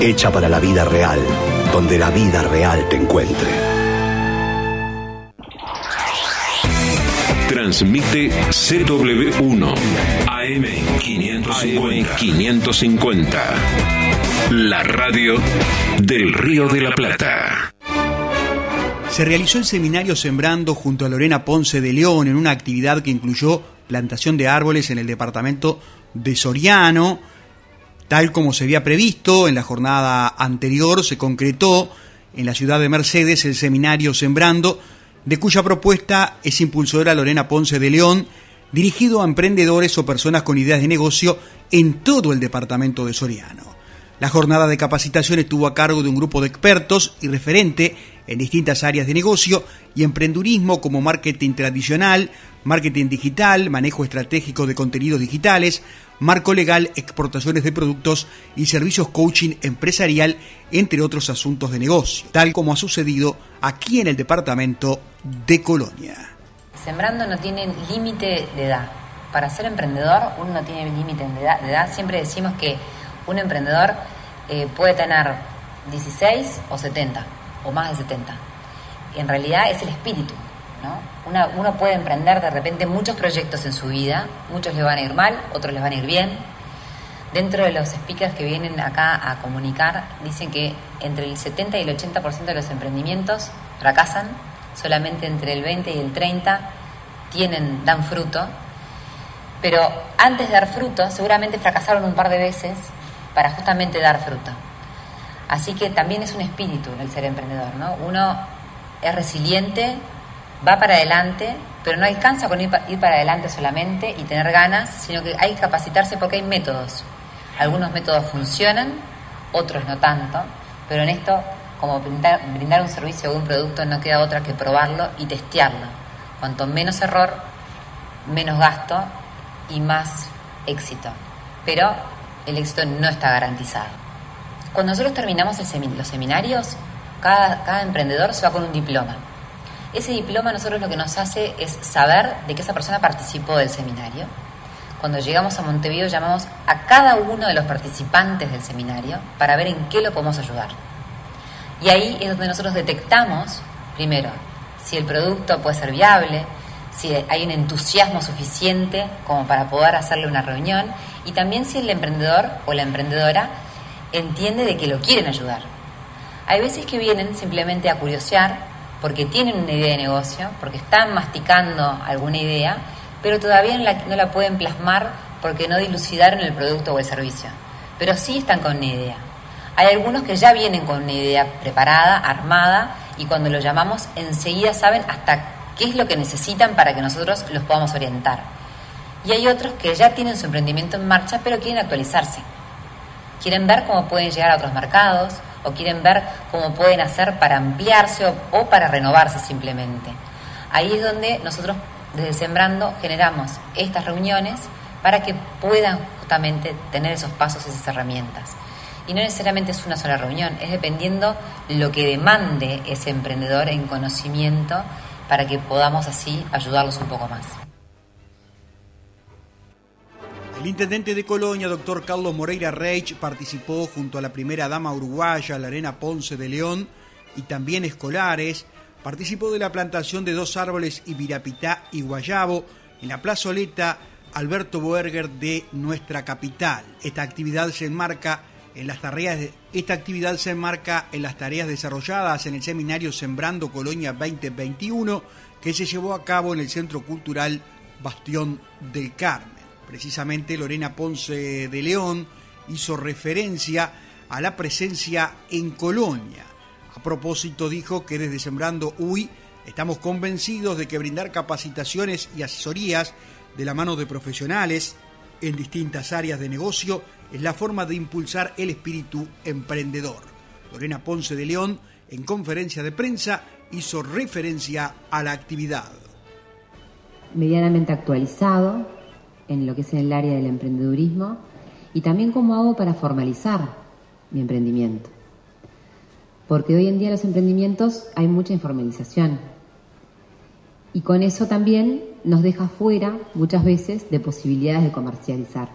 hecha para la vida real, donde la vida real te encuentre. Transmite CW1 AM 550. 550. La radio del Río de la Plata. Se realizó el seminario Sembrando junto a Lorena Ponce de León en una actividad que incluyó plantación de árboles en el departamento de Soriano. Tal como se había previsto en la jornada anterior, se concretó en la ciudad de Mercedes el seminario Sembrando, de cuya propuesta es impulsora Lorena Ponce de León, dirigido a emprendedores o personas con ideas de negocio en todo el departamento de Soriano. La jornada de capacitación estuvo a cargo de un grupo de expertos y referente en distintas áreas de negocio y emprendurismo como marketing tradicional, marketing digital, manejo estratégico de contenidos digitales, marco legal, exportaciones de productos y servicios coaching empresarial, entre otros asuntos de negocio, tal como ha sucedido aquí en el departamento de Colonia. Sembrando no tiene límite de edad. Para ser emprendedor uno no tiene límite de edad, de edad. Siempre decimos que un emprendedor eh, puede tener 16 o 70 o más de 70. En realidad es el espíritu. ¿No? uno puede emprender de repente muchos proyectos en su vida, muchos le van a ir mal, otros les van a ir bien. Dentro de los speakers que vienen acá a comunicar, dicen que entre el 70 y el 80% de los emprendimientos fracasan, solamente entre el 20 y el 30 tienen, dan fruto, pero antes de dar fruto seguramente fracasaron un par de veces para justamente dar fruto. Así que también es un espíritu el ser emprendedor, ¿no? Uno es resiliente, va para adelante, pero no alcanza con ir, para adelante solamente y tener ganas, sino que hay que capacitarse porque hay métodos. Algunos métodos funcionan, otros no tanto, pero en esto, como brindar, un servicio o un producto, no queda otra que probarlo y testearlo. Cuanto menos error, menos gasto y más éxito. Pero el éxito no está garantizado. Cuando nosotros terminamos los seminarios, cada, emprendedor se va con un diploma. Ese diploma nosotros lo que nos hace es saber de que esa persona participó del seminario. Cuando llegamos a Montevideo llamamos a cada uno de los participantes del seminario para ver en qué lo podemos ayudar. Y ahí es donde nosotros detectamos, primero, si el producto puede ser viable, si hay un entusiasmo suficiente como para poder hacerle una reunión y también si el emprendedor o la emprendedora entiende de que lo quieren ayudar. Hay veces que vienen simplemente a curiosear porque tienen una idea de negocio, porque están masticando alguna idea, pero todavía no la, pueden plasmar porque no dilucidaron el producto o el servicio. Pero sí están con una idea. Hay algunos que ya vienen con una idea preparada, armada, y cuando los llamamos enseguida saben hasta qué es lo que necesitan para que nosotros los podamos orientar. Y hay otros que ya tienen su emprendimiento en marcha, pero quieren actualizarse quieren ver cómo pueden llegar a otros mercados o quieren ver cómo pueden hacer para ampliarse o, para renovarse simplemente. Ahí es donde nosotros desde Sembrando generamos estas reuniones para que puedan justamente tener esos pasos, esas herramientas. Y no necesariamente es una sola reunión, es dependiendo lo que demande ese emprendedor en conocimiento para que podamos así ayudarlos un poco más. El intendente de Colonia, doctor Carlos Moreira Reich, participó junto a la primera dama uruguaya, la Arena Ponce de León, y también escolares. Participó de la plantación de dos árboles Ibirapitá y Guayabo en la plazoleta Alberto Boerger de nuestra capital. Esta actividad se enmarca en las tareas esta actividad se enmarca en las tareas desarrolladas en el seminario Sembrando Colonia 2021 que se llevó a cabo en el Centro Cultural Bastión del Carmen. Precisamente Lorena Ponce de León hizo referencia a la presencia en Colonia. A propósito dijo que desde Sembrando UI estamos convencidos de que brindar capacitaciones y asesorías de la mano de profesionales en distintas áreas de negocio es la forma de impulsar el espíritu emprendedor. Lorena Ponce de León, en conferencia de prensa, hizo referencia a la actividad. Medianamente actualizado, en lo que es en el área del emprendedurismo y también cómo hago para formalizar mi emprendimiento. Porque hoy en día los emprendimientos hay mucha informalización y con eso también nos deja fuera muchas veces de posibilidades de comercializar.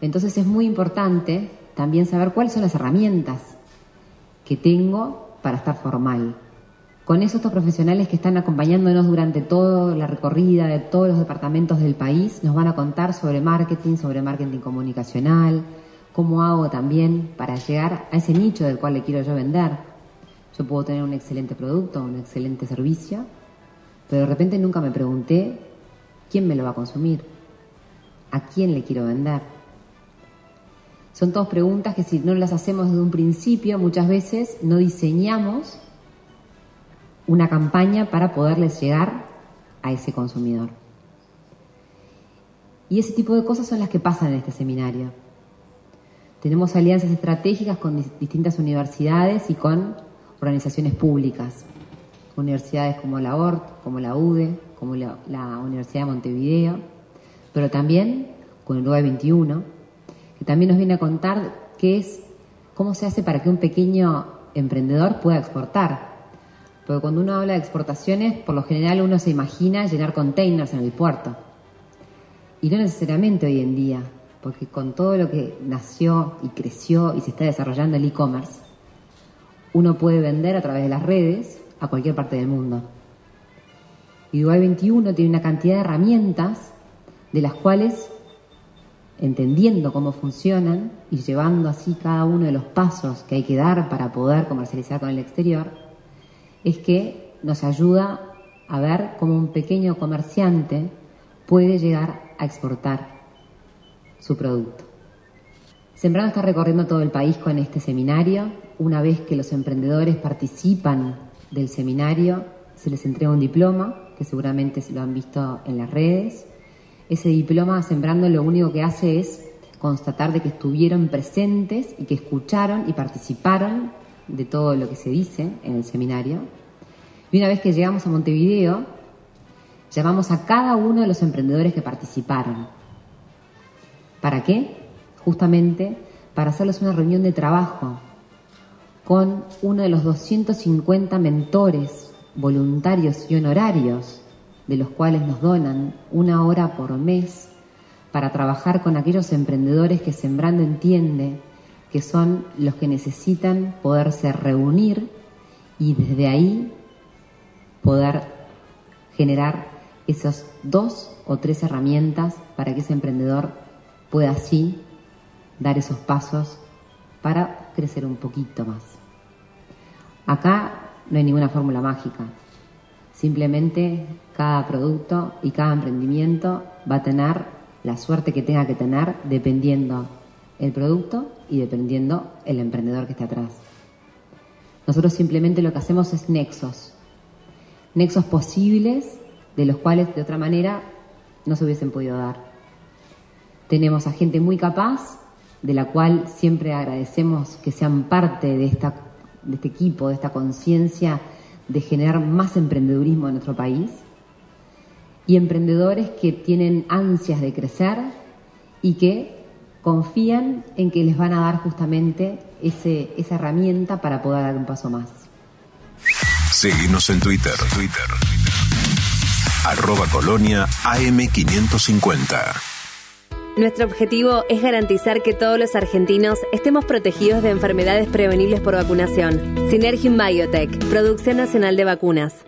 Entonces es muy importante también saber cuáles son las herramientas que tengo para estar formal. Con eso estos profesionales que están acompañándonos durante toda la recorrida de todos los departamentos del país nos van a contar sobre marketing, sobre marketing comunicacional, cómo hago también para llegar a ese nicho del cual le quiero yo vender. Yo puedo tener un excelente producto, un excelente servicio, pero de repente nunca me pregunté quién me lo va a consumir, a quién le quiero vender. Son todas preguntas que si no las hacemos desde un principio, muchas veces no diseñamos una campaña para poderles llegar a ese consumidor. Y ese tipo de cosas son las que pasan en este seminario. Tenemos alianzas estratégicas con distintas universidades y con organizaciones públicas. Universidades como la ORT, como la UDE, como la, Universidad de Montevideo, pero también con el Uruguay 21, que también nos viene a contar qué es, cómo se hace para que un pequeño emprendedor pueda exportar porque cuando uno habla de exportaciones, por lo general uno se imagina llenar containers en el puerto. Y no necesariamente hoy en día, porque con todo lo que nació y creció y se está desarrollando el e-commerce, uno puede vender a través de las redes a cualquier parte del mundo. Y Dubai 21 tiene una cantidad de herramientas de las cuales, entendiendo cómo funcionan y llevando así cada uno de los pasos que hay que dar para poder comercializar con el exterior, es que nos ayuda a ver cómo un pequeño comerciante puede llegar a exportar su producto. Sembrano está recorriendo todo el país con este seminario. Una vez que los emprendedores participan del seminario, se les entrega un diploma, que seguramente se lo han visto en las redes. Ese diploma, Sembrando, lo único que hace es constatar de que estuvieron presentes y que escucharon y participaron de todo lo que se dice en el seminario. Y una vez que llegamos a Montevideo, llamamos a cada uno de los emprendedores que participaron. ¿Para qué? Justamente para hacerles una reunión de trabajo con uno de los 250 mentores voluntarios y honorarios, de los cuales nos donan una hora por mes para trabajar con aquellos emprendedores que Sembrando entiende que son los que necesitan poderse reunir y desde ahí poder generar esas dos o tres herramientas para que ese emprendedor pueda así dar esos pasos para crecer un poquito más. Acá no hay ninguna fórmula mágica. Simplemente cada producto y cada emprendimiento va a tener la suerte que tenga que tener dependiendo el producto y dependiendo el emprendedor que esté atrás. Nosotros simplemente lo que hacemos es nexos, nexos posibles de los cuales de otra manera no se hubiesen podido dar. Tenemos a gente muy capaz, de la cual siempre agradecemos que sean parte de, esta, de este equipo, de esta conciencia de generar más emprendedurismo en nuestro país, y emprendedores que tienen ansias de crecer y que confían en que les van a dar justamente ese, esa herramienta para poder dar un paso más. Seguimos en Twitter, Twitter. Arroba Colonia AM550. Nuestro objetivo es garantizar que todos los argentinos estemos protegidos de enfermedades prevenibles por vacunación. Synergium Biotech, Producción Nacional de Vacunas.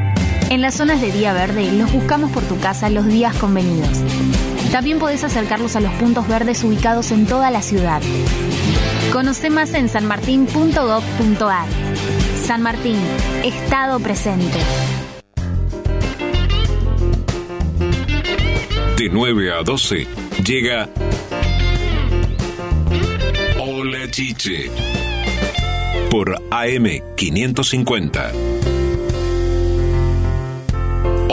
En las zonas de día verde los buscamos por tu casa los días convenidos. También podés acercarlos a los puntos verdes ubicados en toda la ciudad. Conoce más en sanmartin.gov.ar. San Martín, Estado presente. De 9 a 12 llega Hola Chiche por AM 550.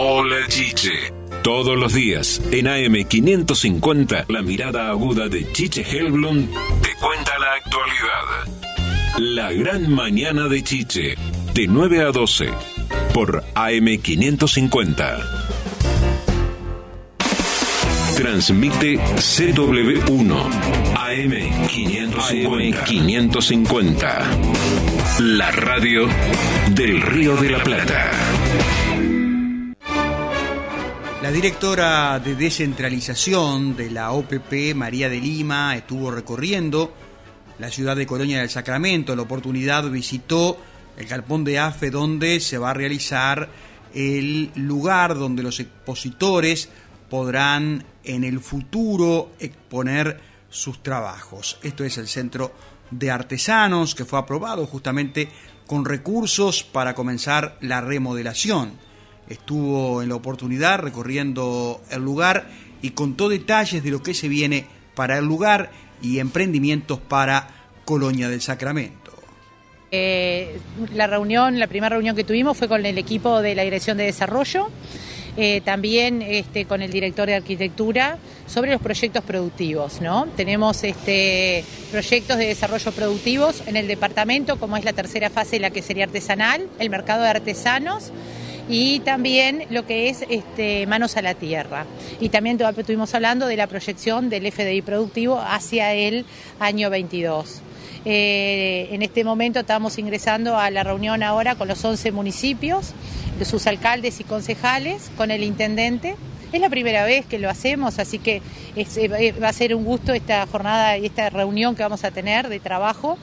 Hola Chiche. Todos los días en AM550, la mirada aguda de Chiche Helblum te cuenta la actualidad. La gran mañana de Chiche de 9 a 12 por AM550. Transmite CW1 AM550. AM550. La radio del Río de la Plata. La directora de descentralización de la OPP, María de Lima, estuvo recorriendo la ciudad de Colonia del Sacramento. La oportunidad visitó el Galpón de AFE donde se va a realizar el lugar donde los expositores podrán en el futuro exponer sus trabajos. Esto es el Centro de Artesanos que fue aprobado justamente con recursos para comenzar la remodelación. Estuvo en la oportunidad recorriendo el lugar y contó detalles de lo que se viene para el lugar y emprendimientos para Colonia del Sacramento. Eh, la reunión, la primera reunión que tuvimos fue con el equipo de la Dirección de Desarrollo, eh, también este, con el director de Arquitectura, sobre los proyectos productivos. ¿no? Tenemos este, proyectos de desarrollo productivos en el departamento, como es la tercera fase, la que sería artesanal, el mercado de artesanos y también lo que es este, manos a la tierra. Y también estuvimos hablando de la proyección del FDI productivo hacia el año 22. Eh, en este momento estamos ingresando a la reunión ahora con los 11 municipios, sus alcaldes y concejales, con el intendente. Es la primera vez que lo hacemos, así que eh, va a ser un gusto esta jornada y esta reunión que vamos a tener de trabajo,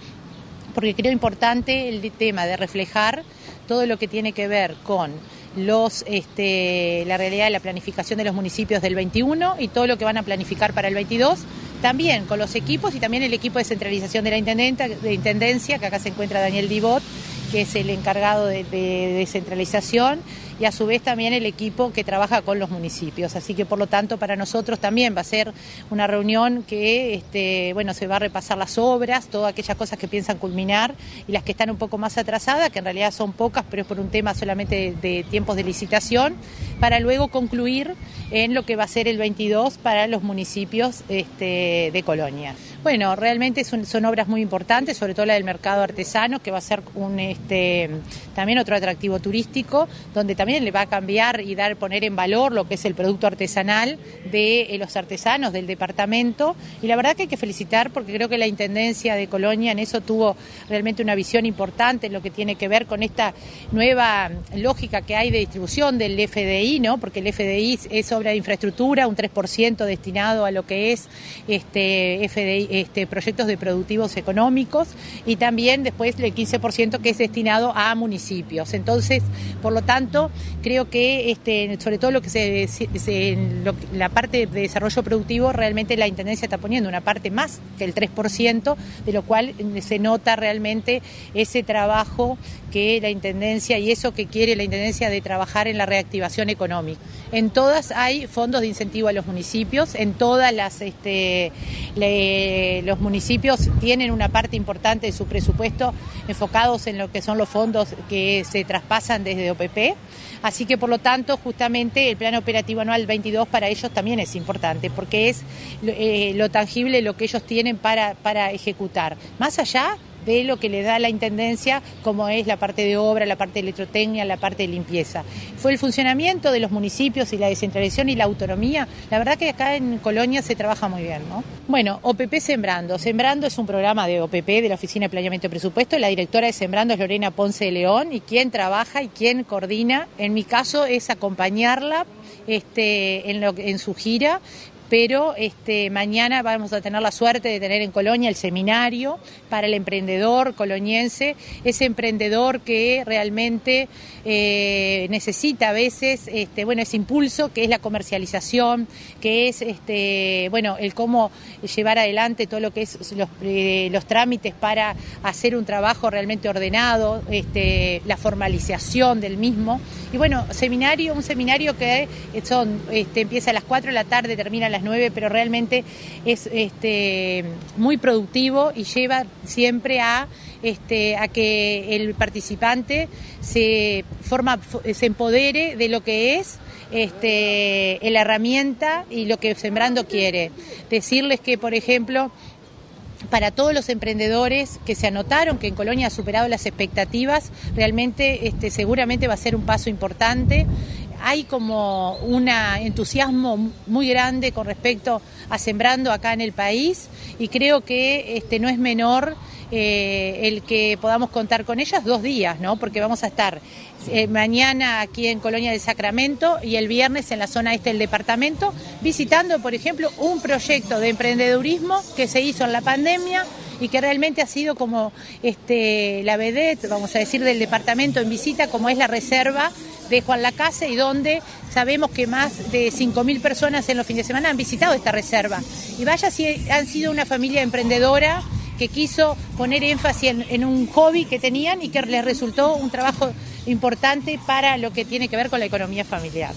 porque creo importante el tema de reflejar todo lo que tiene que ver con los, este, la realidad de la planificación de los municipios del 21 y todo lo que van a planificar para el 22 también con los equipos y también el equipo de centralización de la de Intendencia, que acá se encuentra Daniel Divot, que es el encargado de, descentralización, y a su vez también el equipo que trabaja con los municipios. Así que por lo tanto para nosotros también va a ser una reunión que este, bueno, se va a repasar las obras, todas aquellas cosas que piensan culminar y las que están un poco más atrasadas, que en realidad son pocas, pero es por un tema solamente de, tiempos de licitación, para luego concluir en lo que va a ser el 22 para los municipios este, de Colonia. Bueno, realmente son, son, obras muy importantes, sobre todo la del mercado artesano, que va a ser un, este, también otro atractivo turístico, donde también le va a cambiar y dar poner en valor lo que es el producto artesanal de eh, los artesanos del departamento. Y la verdad que hay que felicitar porque creo que la Intendencia de Colonia en eso tuvo realmente una visión importante en lo que tiene que ver con esta nueva lógica que hay de distribución del FDI, ¿no? Porque el FDI es obra de infraestructura, un 3% destinado a lo que es este FDI este, proyectos de productivos económicos y también después el 15% que es destinado a municipios. Entonces, por lo tanto, creo que este, sobre todo lo que se, la parte de desarrollo productivo, realmente la Intendencia está poniendo una parte más que el 3%, de lo cual se nota realmente ese trabajo que la Intendencia y eso que quiere la Intendencia de trabajar en la reactivación económica. En todas hay fondos de incentivo a los municipios, en todas las este, los municipios tienen una parte importante de su presupuesto enfocados en lo que son los fondos que se traspasan desde OPP. Así que por lo tanto, justamente el plan operativo anual 22 para ellos también es importante, porque es eh, lo tangible, lo que ellos tienen para, para ejecutar. Más allá de lo que le da la Intendencia, como es la parte de obra, la parte de electrotecnia, la parte de limpieza. Fue el funcionamiento de los municipios y la descentralización y la autonomía. La verdad que acá en Colonia se trabaja muy bien, ¿no? Bueno, OPP Sembrando. Sembrando es un programa de OPP, de la Oficina de Planeamiento y Presupuesto. La directora de Sembrando es Lorena Ponce de León y quien trabaja y quien coordina, en mi caso, es acompañarla este, en, en su gira pero este, mañana vamos a tener la suerte de tener en Colonia el seminario para el emprendedor coloniense, ese emprendedor que realmente eh, necesita a veces este, bueno, ese impulso que es la comercialización, que es este, bueno, el cómo llevar adelante todo lo que es los, eh, trámites para hacer un trabajo realmente ordenado, la formalización del mismo. Y bueno, seminario, un seminario que son, este, empieza a las 4 de la tarde, termina a las 9, pero realmente es este, muy productivo y lleva siempre a, este, que el participante se, forma, se empodere de lo que es este, la herramienta y lo que Sembrando quiere. Decirles que, por ejemplo, para todos los emprendedores que se anotaron, que en Colonia ha superado las expectativas, realmente este, seguramente va a ser un paso importante. Hay como un entusiasmo muy grande con respecto a sembrando acá en el país y creo que este, no es menor eh, el que podamos contar con ellas dos días, ¿no? Porque vamos a estar eh, mañana aquí en Colonia de Sacramento y el viernes en la zona este del departamento, visitando, por ejemplo, un proyecto de emprendedurismo que se hizo en la pandemia y que realmente ha sido como este, la vedette, vamos a decir, del departamento en visita, como es la reserva de Juan Lacase y donde sabemos que más de 5.000 personas en los fines de semana han visitado esta reserva. Y vaya si han sido una familia emprendedora que quiso poner énfasis en, un hobby que tenían y que les resultó un trabajo importante para lo que tiene que ver con la economía familiar.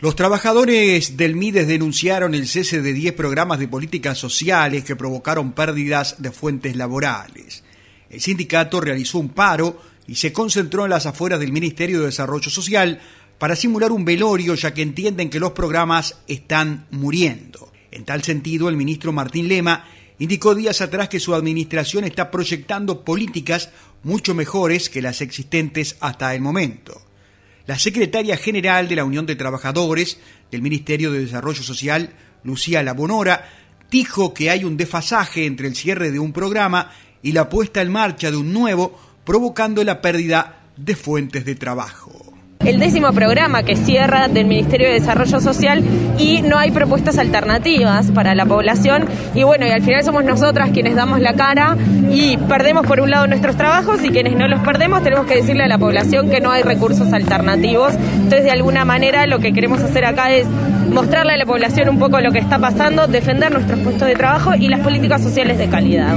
Los trabajadores del MIDES denunciaron el cese de 10 programas de políticas sociales que provocaron pérdidas de fuentes laborales. El sindicato realizó un paro y se concentró en las afueras del Ministerio de Desarrollo Social para simular un velorio ya que entienden que los programas están muriendo. En tal sentido, el ministro Martín Lema indicó días atrás que su administración está proyectando políticas mucho mejores que las existentes hasta el momento. La secretaria general de la Unión de Trabajadores del Ministerio de Desarrollo Social, Lucía Labonora, dijo que hay un desfasaje entre el cierre de un programa y la puesta en marcha de un nuevo, provocando la pérdida de fuentes de trabajo el décimo programa que cierra del Ministerio de Desarrollo Social y no hay propuestas alternativas para la población y bueno, y al final somos nosotras quienes damos la cara y perdemos por un lado nuestros trabajos y quienes no los perdemos tenemos que decirle a la población que no hay recursos alternativos. Entonces, de alguna manera lo que queremos hacer acá es mostrarle a la población un poco lo que está pasando, defender nuestros puestos de trabajo y las políticas sociales de calidad.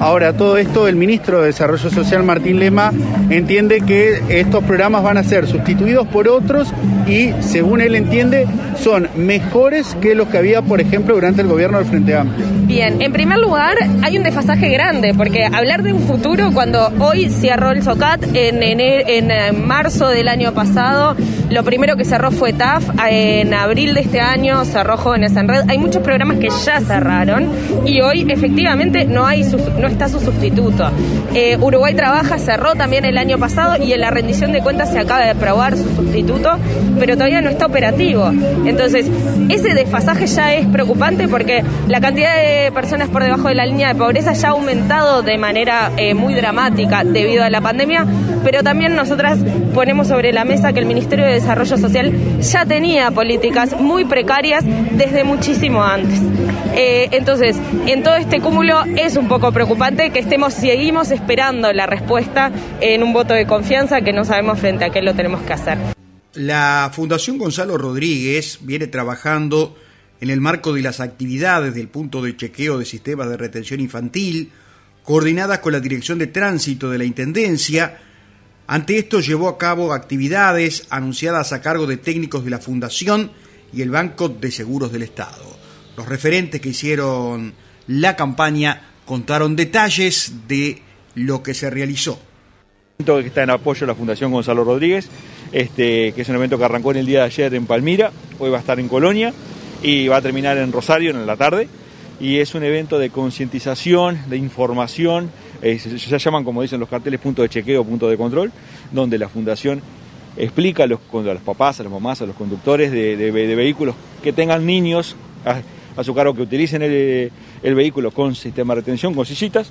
Ahora, todo esto, el ministro de Desarrollo Social, Martín Lema, entiende que estos programas van a ser sustituidos por otros y, según él entiende, son mejores que los que había, por ejemplo, durante el gobierno del Frente Amplio. Bien, en primer lugar, hay un desfasaje grande, porque hablar de un futuro cuando hoy cerró el SOCAT en, en, eh, marzo del año pasado, lo primero que cerró fue TAF, en abril de este año cerró Jóvenes en Red. Hay muchos programas que ya cerraron y hoy efectivamente no, hay no está su sustituto. Eh, Uruguay Trabaja cerró también el año pasado y en la rendición de cuentas se acaba de aprobar su sustituto, pero todavía no está operativo. Entonces, ese desfasaje ya es preocupante porque la cantidad de personas por debajo de la línea de pobreza ya ha aumentado de manera eh, muy dramática debido a la pandemia, pero también nosotras ponemos sobre la mesa que el Ministerio de Desarrollo Social ya tenía políticas muy precarias desde muchísimo antes. Eh, entonces, en todo este cúmulo es un poco preocupante que estemos, seguimos esperando la respuesta en un voto de confianza que no sabemos frente a qué lo tenemos que hacer. La Fundación Gonzalo Rodríguez viene trabajando en el marco de las actividades del punto de chequeo de sistemas de retención infantil, coordinadas con la Dirección de Tránsito de la Intendencia. Ante esto llevó a cabo actividades anunciadas a cargo de técnicos de la Fundación y el Banco de Seguros del Estado. Los referentes que hicieron la campaña contaron detalles de lo que se realizó. está en apoyo de la Fundación Gonzalo Rodríguez, este, que es un evento que arrancó en el día de ayer en Palmira, hoy va a estar en Colonia y va a terminar en Rosario en la tarde. Y es un evento de concientización, de información, eh, se, llaman, como dicen los carteles, punto de chequeo, punto de control, donde la Fundación explica a los, a los papás, a las mamás, a los conductores de, vehículos que tengan niños a, su cargo, que utilicen el, vehículo con sistema de retención, con sillitas,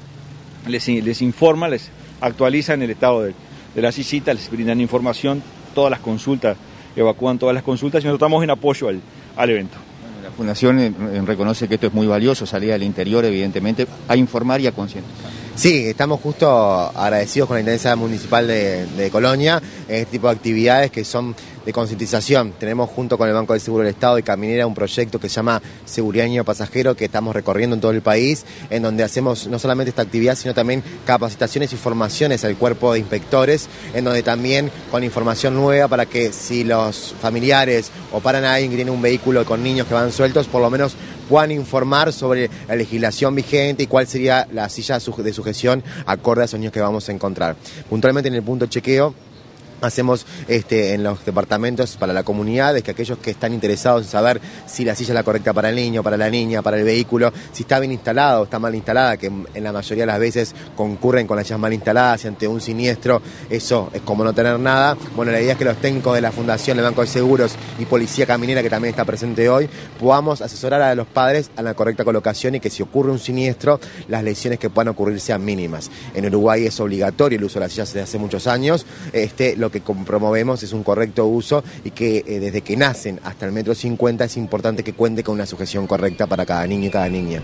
les, les informa, les actualizan el estado de, la sillita, les brindan información, todas las consultas, evacúan todas las consultas y nosotros estamos en apoyo al, al evento. La Fundación eh, reconoce que esto es muy valioso, salir al interior, evidentemente, a informar y a concientizar. Sí, estamos justo agradecidos con la Intendencia Municipal de, Colonia en este tipo de actividades que son de concientización. Tenemos junto con el Banco de Seguro del Estado y Caminera un proyecto que se llama Seguridad Niño Pasajero que estamos recorriendo en todo el país, en donde hacemos no solamente esta actividad, sino también capacitaciones y formaciones al cuerpo de inspectores, en donde también con información nueva para que si los familiares o paran a alguien que tiene un vehículo con niños que van sueltos, por lo menos puedan informar sobre la legislación vigente y cuál sería la silla de sujeción acorde a esos niños que vamos a encontrar. Puntualmente en el punto chequeo hacemos este, en los departamentos para la comunidad es que aquellos que están interesados en saber si la silla es la correcta para el niño, para la niña, para el vehículo, si está bien instalado o está mal instalada, que en la mayoría de las veces concurren con las sillas mal instaladas y ante un siniestro, eso es como no tener nada. Bueno, la idea es que los técnicos de la Fundación, el Banco de Seguros y Policía Caminera, que también está presente hoy, podamos asesorar a los padres a la correcta colocación y que si ocurre un siniestro, las lesiones que puedan ocurrir sean mínimas. En Uruguay es obligatorio el uso de las sillas desde hace muchos años. Este, lo que promovemos es un correcto uso y que eh, desde que nacen hasta el metro 50 es importante que cuente con una sujeción correcta para cada niño y cada niña.